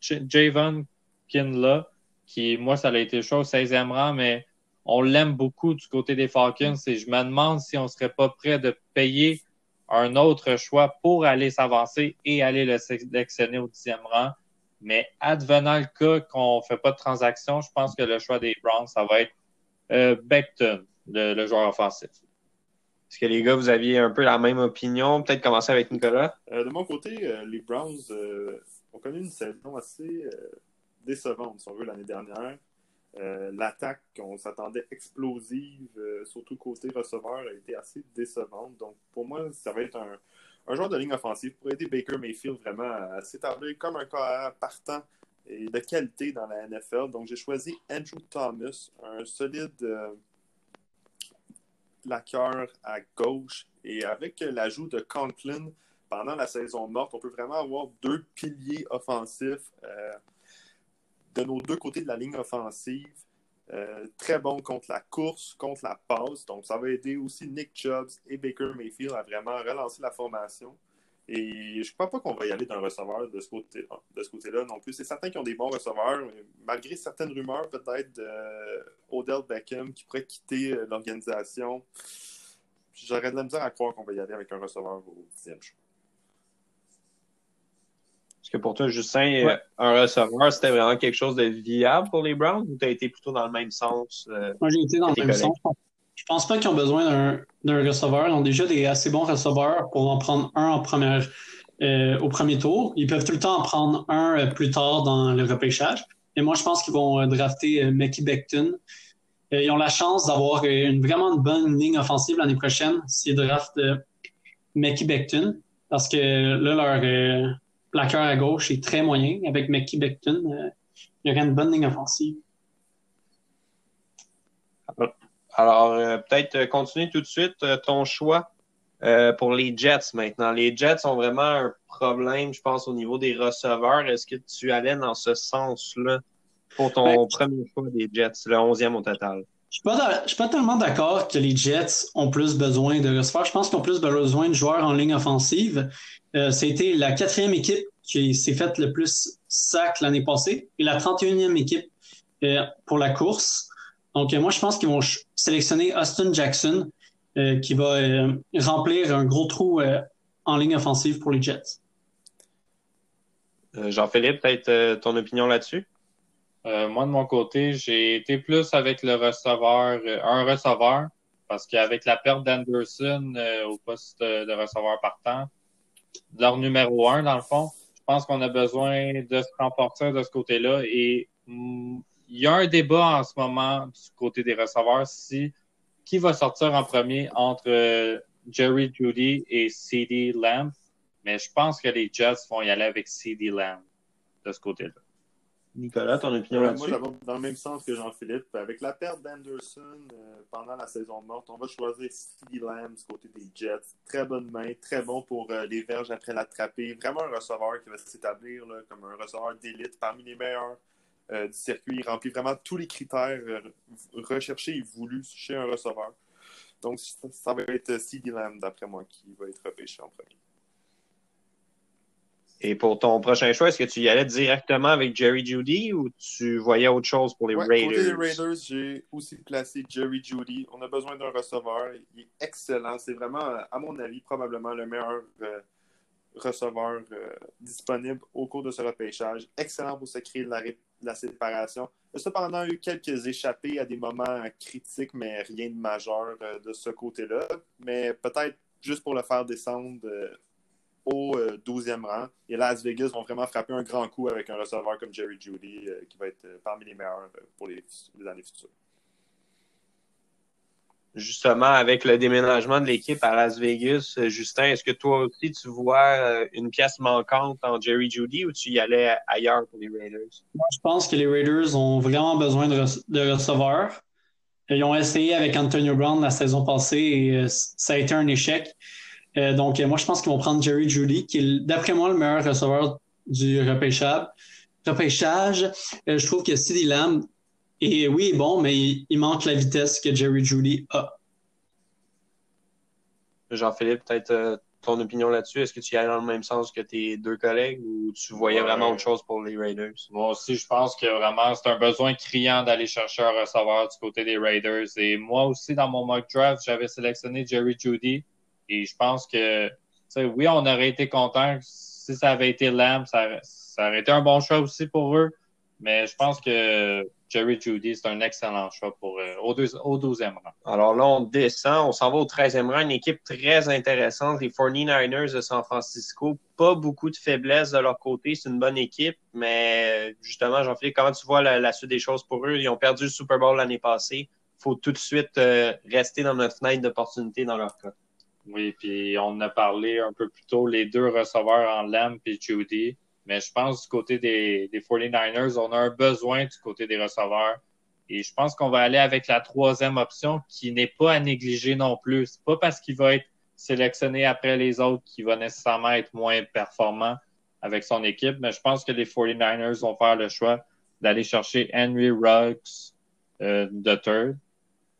Javon Kinla, qui, moi, ça a été chaud au 16e rang, mais on l'aime beaucoup du côté des Falcons et je me demande si on serait pas prêt de payer un autre choix pour aller s'avancer et aller le sélectionner au dixième rang. Mais advenant le cas qu'on fait pas de transaction, je pense que le choix des Browns, ça va être euh, Beckton, le, joueur offensif. Est-ce que les gars, vous aviez un peu la même opinion? Peut-être commencer avec Nicolas? Euh, de mon côté, euh, les Browns ont connu une saison assez décevante, si on veut, l'année dernière. Euh, l'attaque qu'on s'attendait explosive, euh, surtout côté receveur, a été assez décevante. Donc, pour moi, ça va être un, joueur de ligne offensive pour aider Baker Mayfield vraiment à s'établir comme un cas partant et de qualité dans la NFL. Donc, j'ai choisi Andrew Thomas, un solide euh, à gauche. Et avec l'ajout de Conklin pendant la saison morte, on peut vraiment avoir deux piliers offensifs de nos deux côtés de la ligne offensive. Euh, très bon contre la course, contre la passe. Donc, ça va aider aussi Nick Chubbs et Baker Mayfield à vraiment relancer la formation. Et je ne crois pas qu'on va y aller d'un receveur de ce côté-là non plus. C'est certains qui ont des bons receveurs, malgré certaines rumeurs peut-être d'Odell Beckham qui pourrait quitter euh, l'organisation. J'aurais de la misère à croire qu'on va y aller avec un receveur au dixième choix. Est-ce que pour toi, Justin, euh, un receveur, c'était vraiment quelque chose de viable pour les Browns ou tu as été plutôt dans le même sens? Euh, Moi, j'ai été dans le même sens. Je pense pas qu'ils ont besoin d'un receveur. Ils ont déjà des assez bons receveurs pour en prendre un en première, euh, au premier tour. Ils peuvent tout le temps en prendre un plus tard dans le repêchage. Et moi, je pense qu'ils vont drafter Mackie Beckton. ils ont la chance d'avoir une vraiment bonne ligne offensive l'année prochaine s'ils draftent Mackie Beckton. Parce que là, leur plaqueur à gauche est très moyen. Avec McKee Beckton, euh, il y aurait une bonne ligne offensive. Alors, euh, peut-être euh, continuer tout de suite ton choix pour les Jets maintenant. Les Jets ont vraiment un problème, je pense, au niveau des receveurs. Est-ce que tu allais dans ce sens-là pour ton ben, premier choix des Jets, le 11e au total? Je ne suis pas tellement d'accord que les Jets ont plus besoin de receveurs. Je pense qu'ils ont plus besoin de joueurs en ligne offensive. Euh, C'était la quatrième équipe qui s'est faite le plus sac l'année passée et la 31e équipe euh, pour la course. Donc, euh, moi, je pense qu'ils vont sélectionner Austin Jackson, euh, qui va remplir un gros trou en ligne offensive pour les Jets. Jean-Philippe, peut-être ton opinion là-dessus? Moi, de mon côté, j'ai été plus avec le receveur, un receveur, parce qu'avec la perte d'Anderson au poste de receveur partant, leur numéro un, dans le fond. Je pense qu'on a besoin de se remporter de ce côté-là et il y a un débat en ce moment du côté des receveurs si qui va sortir en premier entre euh, Jerry Judy et CD Lamb. Mais je pense que les Jets vont y aller avec CD Lamb de ce côté-là. Nicolas, ton opinion là-dessus? Moi, dans le même sens que Jean-Philippe. Avec la perte d'Anderson euh, pendant la saison morte, on va choisir CD Lamb du côté des Jets. Très bonne main, très bon pour euh, les verges après l'attraper. Vraiment un receveur qui va s'établir comme un receveur d'élite parmi les meilleurs euh, du circuit. Il remplit vraiment tous les critères recherchés et voulus chez un receveur. Donc, ça va être CD Lamb, d'après moi, qui va être repêché en premier. Et pour ton prochain choix, est-ce que tu y allais directement avec Jerry Judy ou tu voyais autre chose pour les Raiders? Pour les Raiders, j'ai aussi placé Jerry Judy. On a besoin d'un receveur. Il est excellent. C'est vraiment, à mon avis, probablement le meilleur euh, receveur euh, disponible au cours de ce repêchage. Excellent pour se créer de la, séparation. Il a cependant eu quelques échappées à des moments critiques, mais rien de majeur euh, de ce côté-là. Mais peut-être juste pour le faire descendre au 12e euh, rang. Et Las Vegas vont vraiment frapper un grand coup avec un receveur comme Jerry Judy, euh, qui va être euh, parmi les meilleurs pour les, années futures. Justement, avec le déménagement de l'équipe à Las Vegas, Justin, est-ce que toi aussi tu vois une pièce manquante en Jerry Judy ou tu y allais ailleurs pour les Raiders? Moi, je pense que les Raiders ont vraiment besoin de, de receveurs. Ils ont essayé avec Antonio Brown la saison passée et ça a été un échec. Euh, donc, moi, je pense qu'ils vont prendre Jerry Judy, qui est, d'après moi, le meilleur receveur du repêchage. repêchage. Euh, je trouve que CD Lamb, est, oui, bon, mais il, manque la vitesse que Jerry Judy a. Jean-Philippe, peut-être euh, ton opinion là-dessus. Est-ce que tu y allais dans le même sens que tes deux collègues ou tu voyais vraiment autre chose pour les Raiders? Moi aussi, je pense que vraiment c'est un besoin criant d'aller chercher un receveur du côté des Raiders. Et moi aussi, dans mon mock draft, j'avais sélectionné Jerry Judy. Et je pense que, oui, on aurait été content si ça avait été Lamb, ça, aurait été un bon choix aussi pour eux. Mais je pense que Jerry Judy, c'est un excellent choix pour, euh, au, 12e rang. Alors là, on descend, on s'en va au 13e rang. Une équipe très intéressante, les 49ers de San Francisco. Pas beaucoup de faiblesses de leur côté. C'est une bonne équipe, mais justement, Jean-Philippe, comment tu vois la, suite des choses pour eux? Ils ont perdu le Super Bowl l'année passée. Il faut tout de suite euh, rester dans notre fenêtre d'opportunité dans leur cas. Oui, puis on a parlé un peu plus tôt, les deux receveurs en Lamb et Judy. Mais je pense du côté des, des 49ers, on a un besoin du côté des receveurs. Et je pense qu'on va aller avec la troisième option qui n'est pas à négliger non plus. C'est pas parce qu'il va être sélectionné après les autres qu'il va nécessairement être moins performant avec son équipe, mais je pense que les 49ers vont faire le choix d'aller chercher Henry Ruggs euh, de third,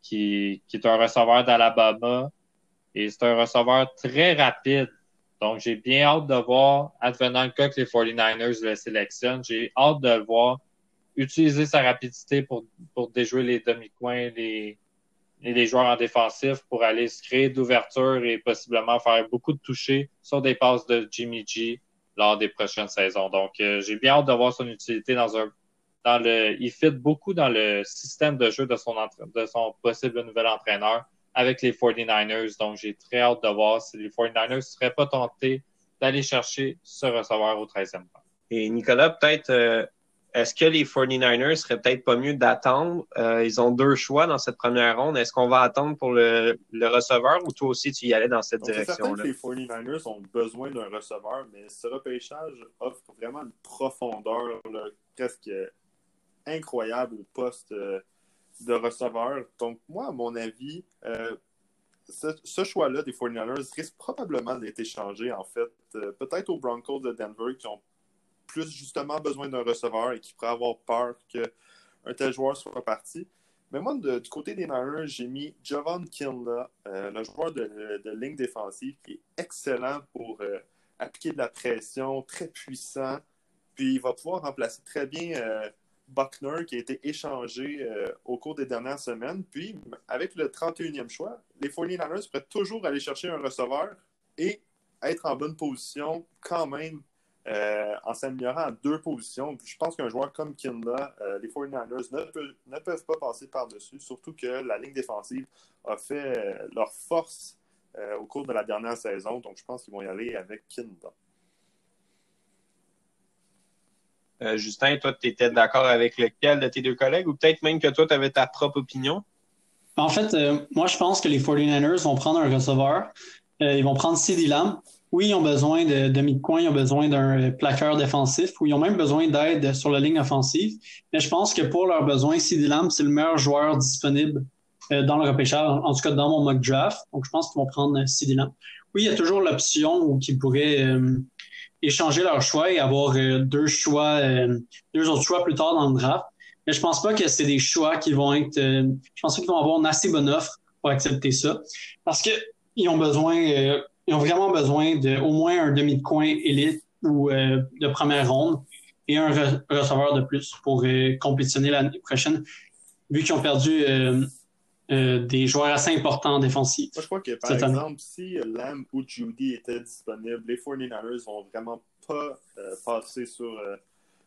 qui, qui est un receveur d'Alabama, et c'est un receveur très rapide. Donc, j'ai bien hâte de voir, advenant le que les 49ers le sélectionnent, j'ai hâte de le voir utiliser sa rapidité pour, pour déjouer les demi-coins, les, les joueurs en défensif pour aller se créer d'ouverture et possiblement faire beaucoup de touchés sur des passes de Jimmy G lors des prochaines saisons. Donc, euh, j'ai bien hâte de voir son utilité dans un dans le, il fit beaucoup dans le système de jeu de son, de son possible nouvel entraîneur avec les 49ers. Donc, j'ai très hâte de voir si les 49ers ne seraient pas tentés d'aller chercher ce receveur au 13e rang. Et Nicolas, peut-être, euh, est-ce que les 49ers seraient peut-être pas mieux d'attendre? Euh, ils ont deux choix dans cette première ronde. Est-ce qu'on va attendre pour le, receveur ou toi aussi tu y allais dans cette direction-là? les 49ers ont besoin d'un receveur, mais ce repêchage offre vraiment une profondeur presque incroyable au poste. Euh, de receveurs. Donc, moi, à mon avis, euh, ce, choix-là des 49ers risque probablement d'être échangé, en fait, euh, peut-être aux Broncos de Denver qui ont plus justement besoin d'un receveur et qui pourraient avoir peur qu'un tel joueur soit parti. Mais moi, du côté des Niners, j'ai mis Jovan Kinla, euh, le joueur de, de, ligne défensive, qui est excellent pour appliquer de la pression, très puissant. Puis il va pouvoir remplacer très bien Buckner qui a été échangé euh, au cours des dernières semaines. Puis, avec le 31e choix, les 49ers pourraient toujours aller chercher un receveur et être en bonne position quand même euh, en s'améliorant à deux positions. Je pense qu'un joueur comme Kinda, euh, les 49ers ne, peuvent pas passer par-dessus, surtout que la ligne défensive a fait leur force au cours de la dernière saison. Donc, je pense qu'ils vont y aller avec Kinda. Euh, Justin, toi, tu étais d'accord avec lequel de tes deux collègues? Ou peut-être même que toi, tu avais ta propre opinion? En fait, euh, moi, je pense que les 49ers vont prendre un receveur. Euh, ils vont prendre CD Lamb. Oui, ils ont besoin de demi-coin, ils ont besoin d'un plaqueur défensif, ou ils ont même besoin d'aide sur la ligne offensive. Mais je pense que pour leurs besoins, CD Lamb, c'est le meilleur joueur disponible dans le repêchage, en tout cas dans mon mock draft. Donc, je pense qu'ils vont prendre CD. Oui, il y a toujours l'option où ils pourraient échanger leur choix et avoir euh, deux choix, euh, deux autres choix plus tard dans le draft. Mais je pense pas que c'est des choix qui vont être, euh, je pense qu'ils vont avoir une assez bonne offre pour accepter ça. Parce que ils ont besoin, ils ont vraiment besoin de au moins un demi de coin élite ou de première ronde et un receveur de plus pour compétitionner l'année prochaine, vu qu'ils ont perdu des joueurs assez importants défensifs. Moi, je crois que, par exemple, si Lamb ou Judy étaient disponibles, les 49ers vont vraiment pas euh, passer sur, euh,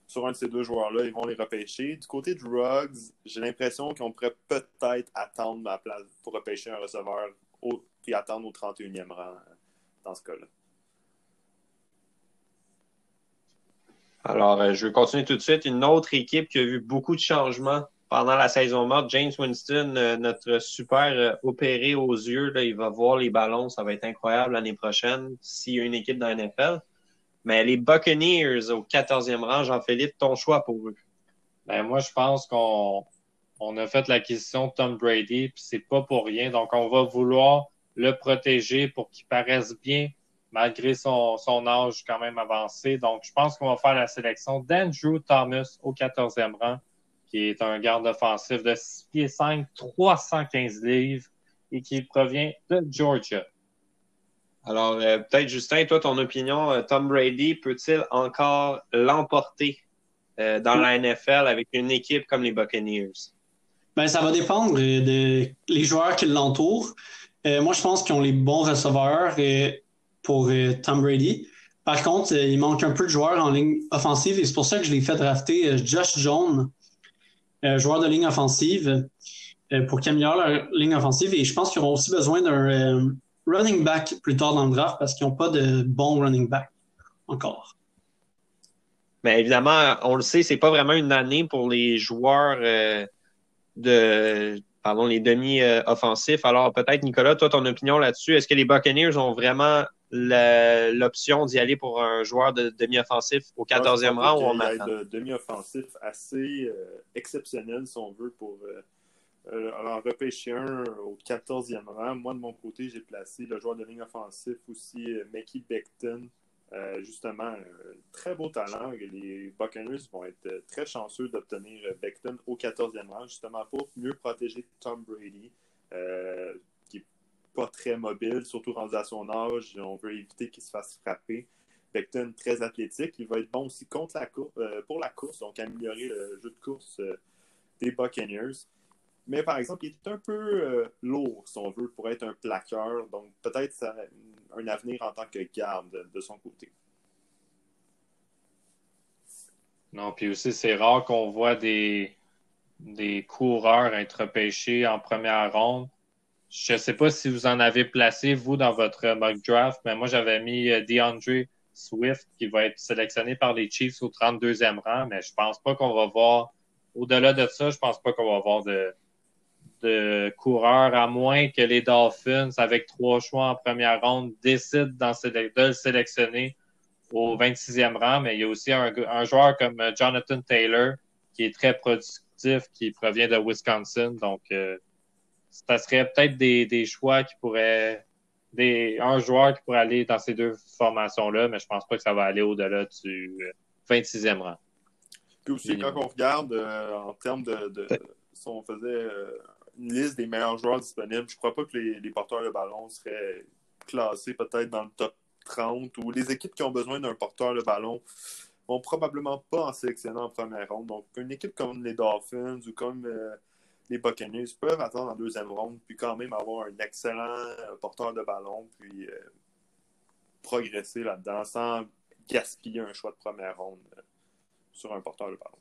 sur un de ces deux joueurs-là. Ils vont les repêcher. Du côté de Ruggs, j'ai l'impression qu'on pourrait peut-être attendre ma place pour repêcher un receveur au, puis attendre au 31e rang euh, dans ce cas-là. Alors, je vais continuer tout de suite. Une autre équipe qui a vu beaucoup de changements pendant la saison morte, James Winston, euh, notre super euh, opéré aux yeux, il va voir les ballons, ça va être incroyable l'année prochaine s'il y a une équipe dans la NFL. Mais les Buccaneers au 14e rang, Jean-Philippe, ton choix pour eux? Ben, moi, je pense qu'on on a fait l'acquisition de Tom Brady, puis c'est pas pour rien. Donc, on va vouloir le protéger pour qu'il paraisse bien malgré son, son âge quand même avancé. Donc, je pense qu'on va faire la sélection d'Andrew Thomas au 14e rang qui est un garde offensif de 6 pieds 5, 315 livres et qui provient de Georgia. Alors, euh, peut-être, Justin, toi, ton opinion, euh, Tom Brady peut-il encore l'emporter euh, dans la NFL avec une équipe comme les Buccaneers? Ben, ça va dépendre des les joueurs qui l'entourent. moi, je pense qu'ils ont les bons receveurs pour Tom Brady. Par contre, il manque un peu de joueurs en ligne offensive et c'est pour ça que je l'ai fait drafter Josh Jones joueurs de ligne offensive euh, pour qu'ils améliorent leur ligne offensive. Et je pense qu'ils auront aussi besoin d'un euh, running back plus tard dans le draft parce qu'ils n'ont pas de bon running back encore. Mais évidemment, on le sait, c'est pas vraiment une année pour les joueurs de pardon, les demi-offensifs. Alors peut-être, Nicolas, toi, ton opinion là-dessus, est-ce que les Buccaneers ont vraiment l'option d'y aller pour un joueur de demi-offensif au 14e rang ou on attend? de demi-offensif assez euh, exceptionnel, si on veut, pour euh, euh, en repêcher un au 14e rang. Moi, de mon côté, j'ai placé le joueur de ligne offensif aussi, Mickey Beckton. justement, très beau talent. Les Buccaneers vont être très chanceux d'obtenir Beckton au 14e rang, justement pour mieux protéger Tom Brady pas très mobile, surtout rendu à son âge. On veut éviter qu'il se fasse frapper. Beckton, très athlétique. Il va être bon aussi contre la euh, pour la course, donc améliorer le jeu de course euh, des Buccaneers. Mais par exemple, il est un peu euh, lourd, si on veut, pour être un plaqueur. Donc peut-être un avenir en tant que garde de son côté. Non, puis aussi, c'est rare qu'on voit des, des coureurs être pêchés en première ronde. Je ne sais pas si vous en avez placé, vous, dans votre mock draft, mais moi, j'avais mis euh, DeAndre Swift qui va être sélectionné par les Chiefs au 32e rang, mais je pense pas qu'on va voir, au-delà de ça, je pense pas qu'on va voir de, de coureurs, à moins que les Dolphins, avec trois choix en première ronde, décident de le sélectionner au 26e rang. Mais il y a aussi un, un joueur comme euh, Jonathan Taylor qui est très productif, qui provient de Wisconsin. Donc, euh, ça serait peut-être des, choix qui pourraient. Des, un joueur qui pourrait aller dans ces deux formations-là, mais je pense pas que ça va aller au-delà du 26e rang. Puis aussi, quand on regarde euh, en termes de, Si on faisait euh, une liste des meilleurs joueurs disponibles, je crois pas que les, porteurs de ballon seraient classés peut-être dans le top 30 ou les équipes qui ont besoin d'un porteur de ballon vont probablement pas en sélectionner en première ronde. Donc, une équipe comme les Dolphins ou comme. Euh, les Buccaneers peuvent attendre en deuxième ronde, puis quand même avoir un excellent euh, porteur de ballon, puis euh, progresser là-dedans sans gaspiller un choix de première ronde euh, sur un porteur de ballon.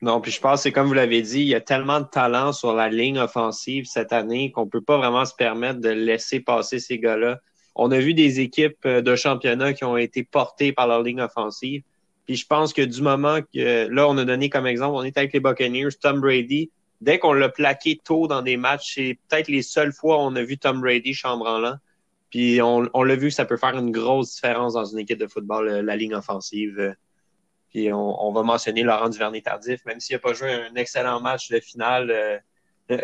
Non, puis je pense, c'est comme vous l'avez dit, il y a tellement de talent sur la ligne offensive cette année qu'on ne peut pas vraiment se permettre de laisser passer ces gars-là on a vu des équipes de championnat qui ont été portées par leur ligne offensive. Puis je pense que du moment que là, on a donné comme exemple, on est avec les Buccaneers, Tom Brady, dès qu'on l'a plaqué tôt dans des matchs, c'est peut-être les seules fois où on a vu Tom Brady chambranlant. Puis on, on l'a vu, ça peut faire une grosse différence dans une équipe de football, la ligne offensive. Puis on, on va mentionner Laurent Duvernay-Tardif, même s'il n'a pas joué un excellent match de finale. Euh,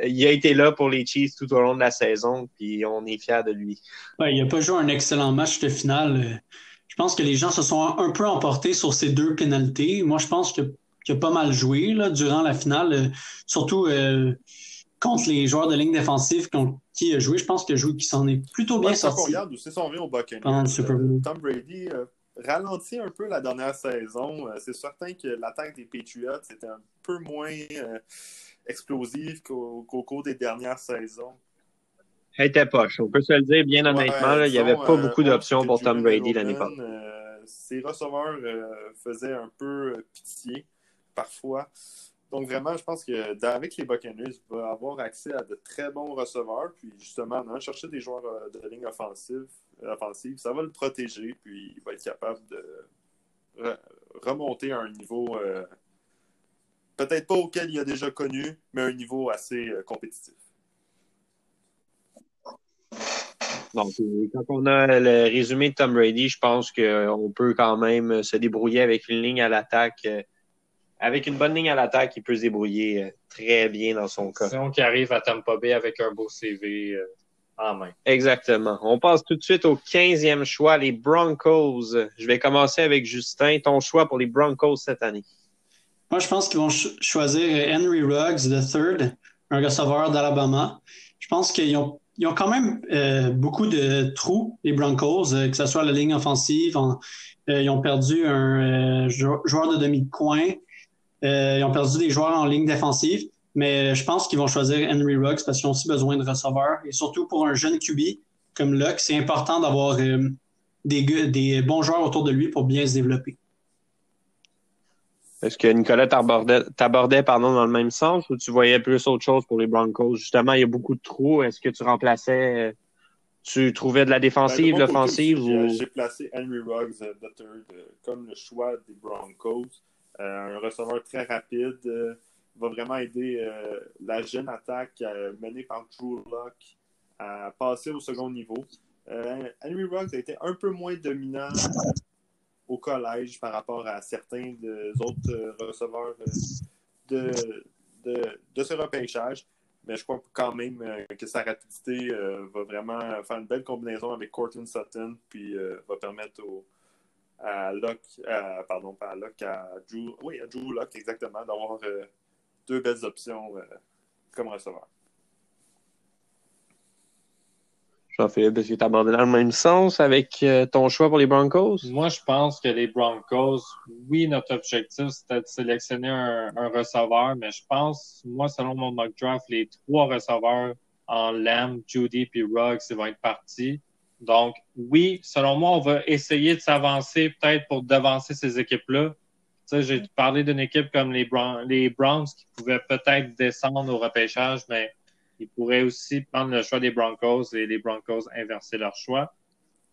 il a été là pour les Chiefs tout au long de la saison, puis on est fiers de lui. Ouais, il n'a pas joué un excellent match de finale. Je pense que les gens se sont un peu emportés sur ces deux pénalités. Moi, je pense qu'il a pas mal joué là, durant la finale, surtout euh, contre les joueurs de ligne défensive qui a joué. Je pense qu'il a joué, qui s'en est plutôt bien sorti. regarde aussi son au euh, Tom Brady ralenti un peu la dernière saison. Euh, c'est certain que l'attaque des Patriots était un peu moins euh, explosive qu'au cours des dernières saisons. Elle était poche, on peut se le dire bien honnêtement. il n'y avait pas beaucoup euh, d'options pour Tom Brady l'année passée. ses receveurs faisaient un peu pitié parfois. Donc vraiment, je pense que avec les Buccaneers, il va avoir accès à de très bons receveurs. Puis justement, chercher des joueurs de ligne offensive offensive, ça va le protéger, puis il va être capable de remonter à un niveau euh, peut-être pas auquel il a déjà connu, mais un niveau assez euh, compétitif. Donc, quand on a le résumé de Tom Brady, je pense qu'on peut quand même se débrouiller avec une ligne à l'attaque. Euh, avec une bonne ligne à l'attaque, il peut se débrouiller très bien dans son cas. Si on qui arrive à Tampa Bay avec un beau CV Exactement. On passe tout de suite au 15e choix, les Broncos. Je vais commencer avec Justin. Ton choix pour les Broncos cette année? Moi, je pense qu'ils vont choisir Henry Ruggs III, un receveur d'Alabama. Je pense qu'ils ont, ils ont quand même euh, beaucoup de trous, les Broncos, euh, que ce soit la ligne offensive. Euh, ils ont perdu un joueur de demi-coin. ils ont perdu des joueurs en ligne défensive. Mais je pense qu'ils vont choisir Henry Ruggs parce qu'ils ont aussi besoin de receveurs. Et surtout pour un jeune QB comme Luck, c'est important d'avoir euh, des, des bons joueurs autour de lui pour bien se développer. Est-ce que Nicolas t'abordait pardon, dans le même sens ou tu voyais plus autre chose pour les Broncos? Justement, il y a beaucoup de trous. Est-ce que tu remplaçais, tu trouvais de la défensive, ben, l'offensive? Ou... J'ai placé Henry Ruggs euh, comme le choix des Broncos. Euh, un receveur très rapide, va vraiment aider euh, la jeune attaque euh, menée par Drew Locke à passer au second niveau. Euh, Henry Ruggs a été un peu moins dominant au collège par rapport à certains des autres receveurs de, de, ce repêchage. Mais je crois quand même que sa rapidité va vraiment faire une belle combinaison avec Cortland Sutton, puis va permettre à Locke, pardon, pas à Locke, à Drew, oui, à Drew Locke, exactement, d'avoir deux belles options euh, comme receveur. Jean-Philippe, est-ce que tu abordé dans le même sens avec euh, ton choix pour les Broncos? Moi, je pense que les Broncos, oui, notre objectif, c'était de sélectionner un, receveur, mais je pense, moi, selon mon mock draft, les trois receveurs en Lamb, Judy puis Ruggs, ils vont être partis. Donc, oui, selon moi, on va essayer de s'avancer peut-être pour devancer ces équipes-là j'ai parlé d'une équipe comme les, les Browns qui pouvaient peut-être descendre au repêchage, mais ils pourraient aussi prendre le choix des Broncos et les Broncos inverser leur choix.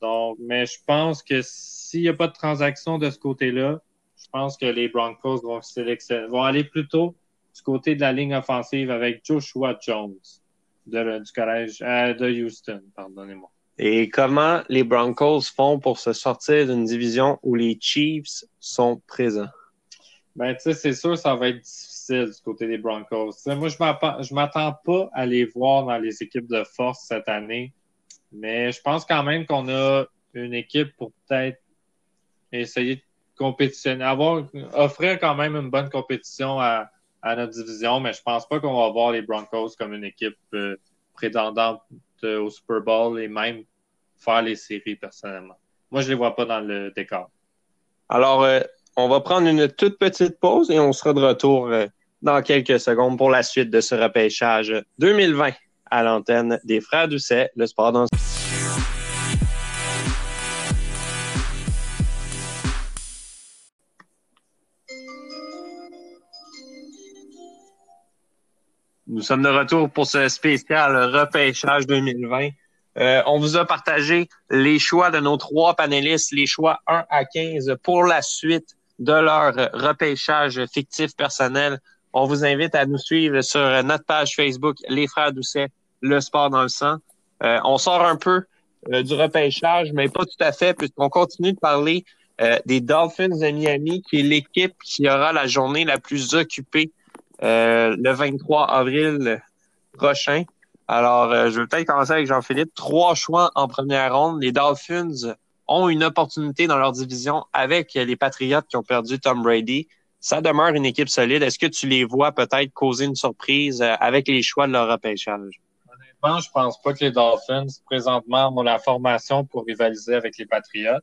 Donc, mais je pense que s'il n'y a pas de transaction de ce côté-là, je pense que les Broncos vont sélectionner, vont aller plutôt du côté de la ligne offensive avec Joshua Jones de, du collège euh, de Houston, pardonnez-moi. Et comment les Broncos font pour se sortir d'une division où les Chiefs sont présents? Ben, tu sais, c'est sûr, ça va être difficile du côté des Broncos. moi, je m'attends pas à les voir dans les équipes de force cette année. Mais je pense quand même qu'on a une équipe pour peut-être essayer de compétitionner, avoir, offrir quand même une bonne compétition à, notre division, mais je pense pas qu'on va voir les Broncos comme une équipe euh, prétendante au Super Bowl et même faire les séries personnellement. Moi, je les vois pas dans le décor. Alors, euh, on va prendre une toute petite pause et on sera de retour euh, dans quelques secondes pour la suite de ce repêchage 2020 à l'antenne des Frères Doucet, le sport dans Nous sommes de retour pour ce spécial repêchage 2020. Euh, on vous a partagé les choix de nos trois panélistes, les choix 1 à 15 pour la suite de leur repêchage fictif personnel. On vous invite à nous suivre sur notre page Facebook, Les Frères Doucet, le sport dans le sang. Euh, on sort un peu euh, du repêchage, mais pas tout à fait, puisqu'on continue de parler des Dolphins de Miami, qui est l'équipe qui aura la journée la plus occupée le 23 avril prochain. Alors, euh, je vais peut-être commencer avec Jean-Philippe. Trois choix en première ronde. Les Dolphins ont une opportunité dans leur division avec les Patriots qui ont perdu Tom Brady. Ça demeure une équipe solide. Est-ce que tu les vois peut-être causer une surprise euh, avec les choix de leur repêchage? Honnêtement, je pense pas que les Dolphins, présentement, ont la formation pour rivaliser avec les Patriots.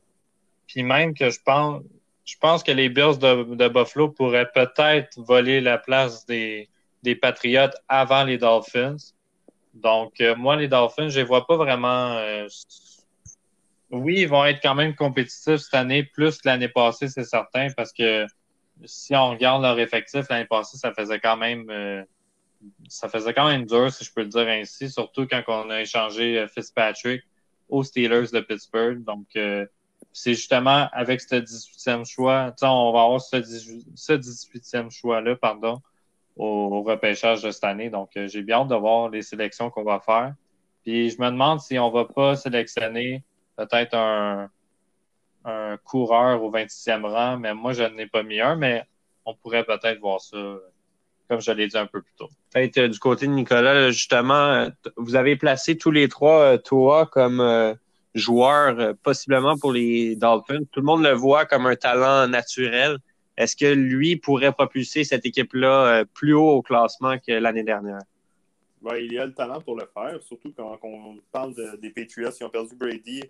Puis même que je pense, je pense que les Bills de, Buffalo pourraient peut-être voler la place des, des Patriots avant les Dolphins. Donc, euh, moi, les Dolphins, je les vois pas vraiment. Euh, oui, ils vont être quand même compétitifs cette année, plus que l'année passée, c'est certain, parce que si on regarde leur effectif, l'année passée, ça faisait quand même euh, ça faisait quand même dur, si je peux le dire ainsi, surtout quand on a échangé Fitzpatrick aux Steelers de Pittsburgh. Donc, c'est justement avec ce 18e choix, on va avoir ce, 18e choix-là, pardon, au, repêchage de cette année. Donc, euh, j'ai bien hâte de voir les sélections qu'on va faire. Puis, je me demande si on va pas sélectionner peut-être un, coureur au 26e rang, mais moi, je n'ai pas mis un, mais on pourrait peut-être voir ça, comme je l'ai dit un peu plus tôt. Peut-être euh, du côté de Nicolas, justement, euh, vous avez placé tous les trois toi comme joueur, possiblement pour les Dolphins. Tout le monde le voit comme un talent naturel. Est-ce que lui pourrait propulser cette équipe-là euh, plus haut au classement que l'année dernière? Il y a le talent pour le faire, surtout quand, on parle des Patriots qui ont perdu Brady.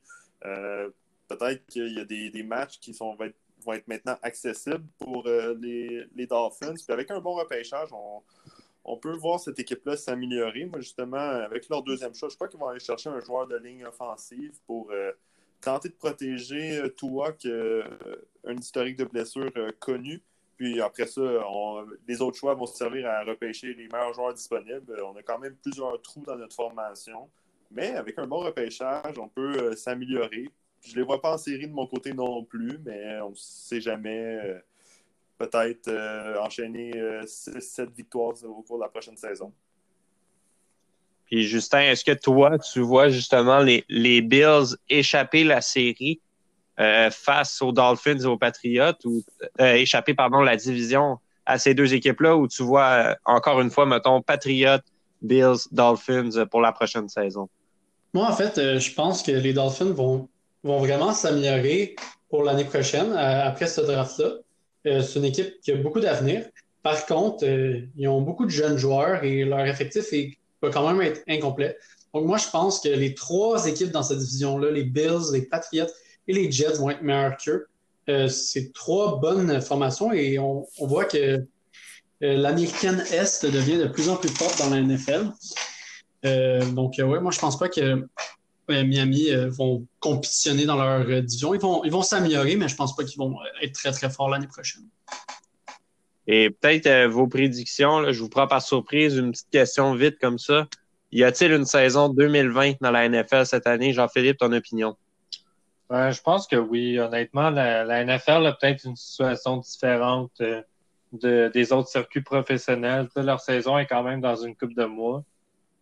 Euh, peut-être qu'il y a des, matchs qui sont, vont, être, maintenant accessibles pour euh, les, Dolphins. Puis avec un bon repêchage, on, peut voir cette équipe-là s'améliorer. Moi, justement, avec leur deuxième choix, je crois qu'ils vont aller chercher un joueur de ligne offensive pour tenter de protéger euh, euh, un historique de blessure euh, connu. Puis après ça, les autres choix vont servir à repêcher les meilleurs joueurs disponibles. On a quand même plusieurs trous dans notre formation. Mais avec un bon repêchage, on peut s'améliorer. Je ne les vois pas en série de mon côté non plus, mais on ne sait jamais. Peut-être enchaîner 6-7 victoires au cours de la prochaine saison. Puis Justin, est-ce que toi, tu vois justement les, les Bills échapper la série euh, face aux Dolphins et aux Patriots ou euh, échapper, pardon, la division à ces deux équipes-là ou tu vois euh, encore une fois, mettons, Patriots, Bills, Dolphins pour la prochaine saison? Moi, en fait, je pense que les Dolphins vont, vraiment s'améliorer pour l'année prochaine après ce draft-là. c'est une équipe qui a beaucoup d'avenir. Par contre, ils ont beaucoup de jeunes joueurs et leur effectif est va quand même être incomplet. Donc, moi, je pense que les trois équipes dans cette division-là, les Bills, les Patriots et les Jets, vont être meilleurs qu'eux. Euh, c'est trois bonnes formations et on, voit que euh, l'américaine Est devient de plus en plus forte dans la NFL. Euh, donc, oui, moi, je pense pas que Miami vont compétitionner dans leur division. Ils vont, ils vont s'améliorer, mais je pense pas qu'ils vont être très, très forts l'année prochaine. Et peut-être vos prédictions, je vous prends par surprise une petite question vite comme ça. Y a-t-il une saison 2020 dans la NFL cette année? Jean-Philippe, ton opinion? Ben, je pense que oui. Honnêtement, la, NFL a peut-être une situation différente euh, de, des autres circuits professionnels. leur saison est quand même dans une coupe de mois.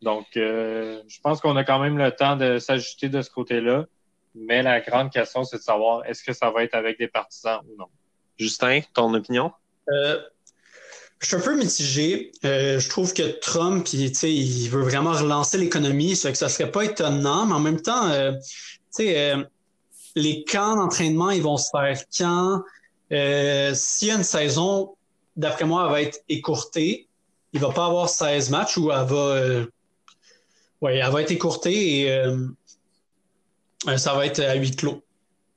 Donc, euh, je pense qu'on a quand même le temps de s'ajuster de ce côté-là. Mais la grande question, c'est de savoir est-ce que ça va être avec des partisans ou non. Justin, ton opinion? Euh, je suis un peu mitigé. Euh, je trouve que Trump, il, il veut vraiment relancer l'économie, ça que ça serait pas étonnant, mais en même temps, euh, les camps d'entraînement, ils vont se faire quand? S'il y a une saison, d'après moi, elle va être écourtée. Il va pas avoir 16 matchs ou elle va, ouais, elle va être écourtée et ça va être à huis clos,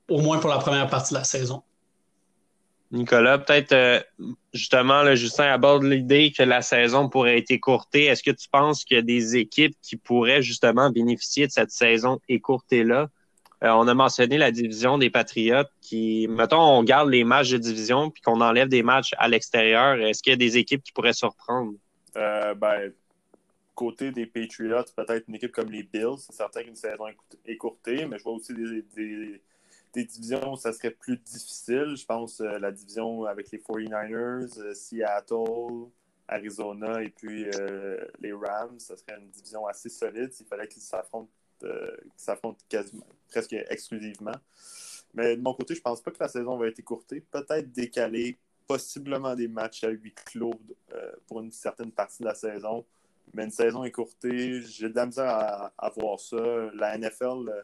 au moins pour la première partie de la saison. Nicolas, peut-être euh, justement, là, Justin aborde l'idée que la saison pourrait être écourtée. Est-ce que tu penses qu'il y a des équipes qui pourraient justement bénéficier de cette saison écourtée-là? Euh, on a mentionné la division des Patriotes qui, mettons, on garde les matchs de division puis qu'on enlève des matchs à l'extérieur. Est-ce qu'il y a des équipes qui pourraient surprendre? Euh, ben, côté des Patriots, peut-être une équipe comme les Bills. C'est certain qu'une saison écourtée, mais je vois aussi des, divisions où ça serait plus difficile. Je pense euh, la division avec les 49ers, euh, Seattle, Arizona et puis les Rams. Ça serait une division assez solide s'il fallait qu'ils s'affrontent quasiment, presque exclusivement. Mais de mon côté, je pense pas que la saison va être écourtée. Peut-être décaler possiblement des matchs à huis clos pour une certaine partie de la saison mais une saison écourtée, j'ai de la misère à, voir ça. La NFL euh,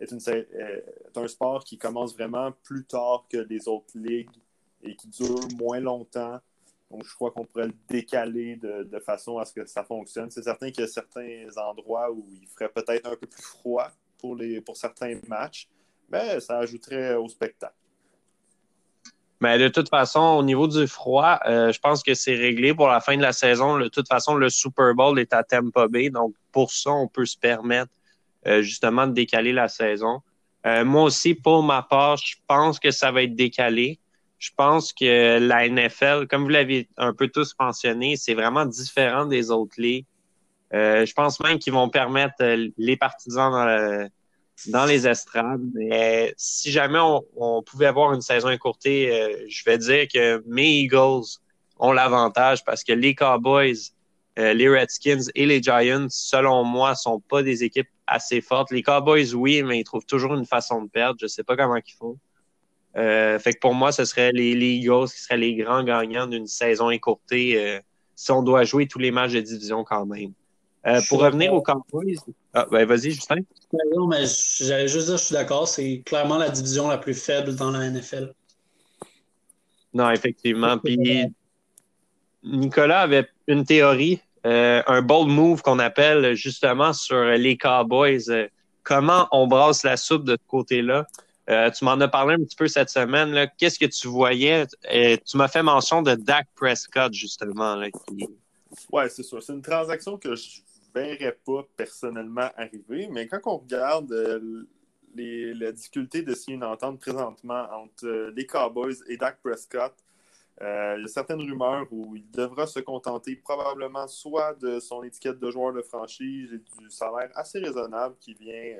est, un sport qui commence vraiment plus tard que les autres ligues et qui dure moins longtemps. Donc, je crois qu'on pourrait le décaler de, façon à ce que ça fonctionne. C'est certain qu'il y a certains endroits où il ferait peut-être un peu plus froid pour, les, pour certains matchs, mais ça ajouterait au spectacle. Mais de toute façon, au niveau du froid, euh, je pense que c'est réglé pour la fin de la saison. De toute façon, le Super Bowl est à Tampa Bay. Donc, pour ça, on peut se permettre euh, justement de décaler la saison. Euh, moi aussi, pour ma part, je pense que ça va être décalé. Je pense que la NFL, comme vous l'avez un peu tous mentionné, c'est vraiment différent des autres ligues. je pense même qu'ils vont permettre les partisans dans les estrades. Mais si jamais on, pouvait avoir une saison écourtée, euh, je vais dire que mes Eagles ont l'avantage parce que les Cowboys, euh, les Redskins et les Giants, selon moi, sont pas des équipes assez fortes. Les Cowboys, oui, mais ils trouvent toujours une façon de perdre. Je sais pas comment ils font. Euh, fait que pour moi, ce serait les, les, Eagles qui seraient les grands gagnants d'une saison écourtée si on doit jouer tous les matchs de division quand même. Euh, pour revenir aux Cowboys. Ah, ben vas-y, Justin. Non, mais j'allais juste dire, je suis d'accord, c'est clairement la division la plus faible dans la NFL. Non, effectivement. Puis Nicolas avait une théorie, euh, un bold move qu'on appelle justement sur les Cowboys. Euh, comment on brasse la soupe de ce côté-là? Tu m'en as parlé un petit peu cette semaine. Qu'est-ce que tu voyais? tu m'as fait mention de Dak Prescott, justement. Là, Oui, c'est sûr. C'est une transaction que je verrais pas personnellement arriver, mais quand on regarde euh, la difficulté de signer une entente présentement entre euh, les Cowboys et Dak Prescott, euh, il y a certaines rumeurs où il devra se contenter probablement soit de son étiquette de joueur de franchise et du salaire assez raisonnable qui vient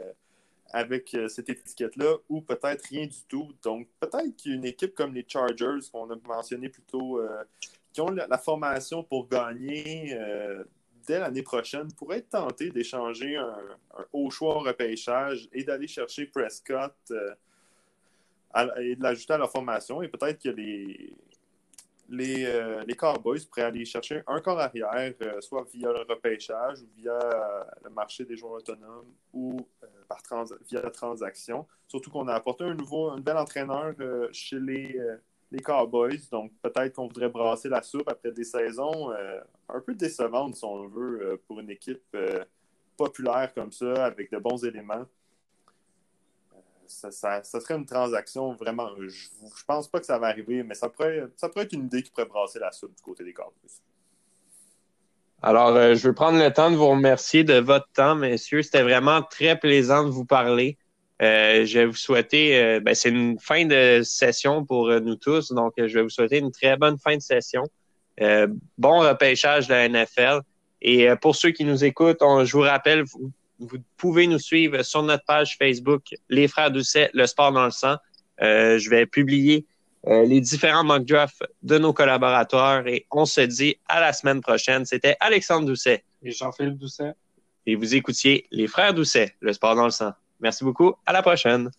avec cette étiquette-là, ou peut-être rien du tout. Donc, peut-être qu'une équipe comme les Chargers, qu'on a mentionné plus tôt, qui ont la, formation pour gagner dès l'année prochaine, pourrait être tenté d'échanger un, haut choix au repêchage et d'aller chercher Prescott euh, et de l'ajouter à leur formation. Et peut-être que les, les, euh, les, Cowboys pourraient aller chercher un corps arrière, euh, soit via le repêchage ou via le marché des joueurs autonomes ou par via la transaction. Surtout qu'on a apporté un nouveau, un bel entraîneur chez les les Cowboys. Donc, peut-être qu'on voudrait brasser la soupe après des saisons euh, un peu décevantes, si on veut, euh, pour une équipe euh, populaire comme ça, avec de bons éléments. Ça, serait une transaction vraiment. Je, je pense pas que ça va arriver, mais ça pourrait, ça pourrait être une idée qui pourrait brasser la soupe du côté des Cowboys. Alors, je veux prendre le temps de vous remercier de votre temps, messieurs. C'était vraiment très plaisant de vous parler. Euh, je vais vous souhaiter, euh, ben, c'est une fin de session pour euh, nous tous, donc je vais vous souhaiter une très bonne fin de session. bon repêchage de la NFL. Et pour ceux qui nous écoutent, je vous rappelle, vous, vous, pouvez nous suivre sur notre page Facebook, Les Frères Doucet, le sport dans le sang. je vais publier les différents mock drafts de nos collaborateurs et on se dit à la semaine prochaine. C'était Alexandre Doucet. Et Jean-Philippe Doucet. Et vous écoutiez Les Frères Doucet, le sport dans le sang. Merci beaucoup. À la prochaine.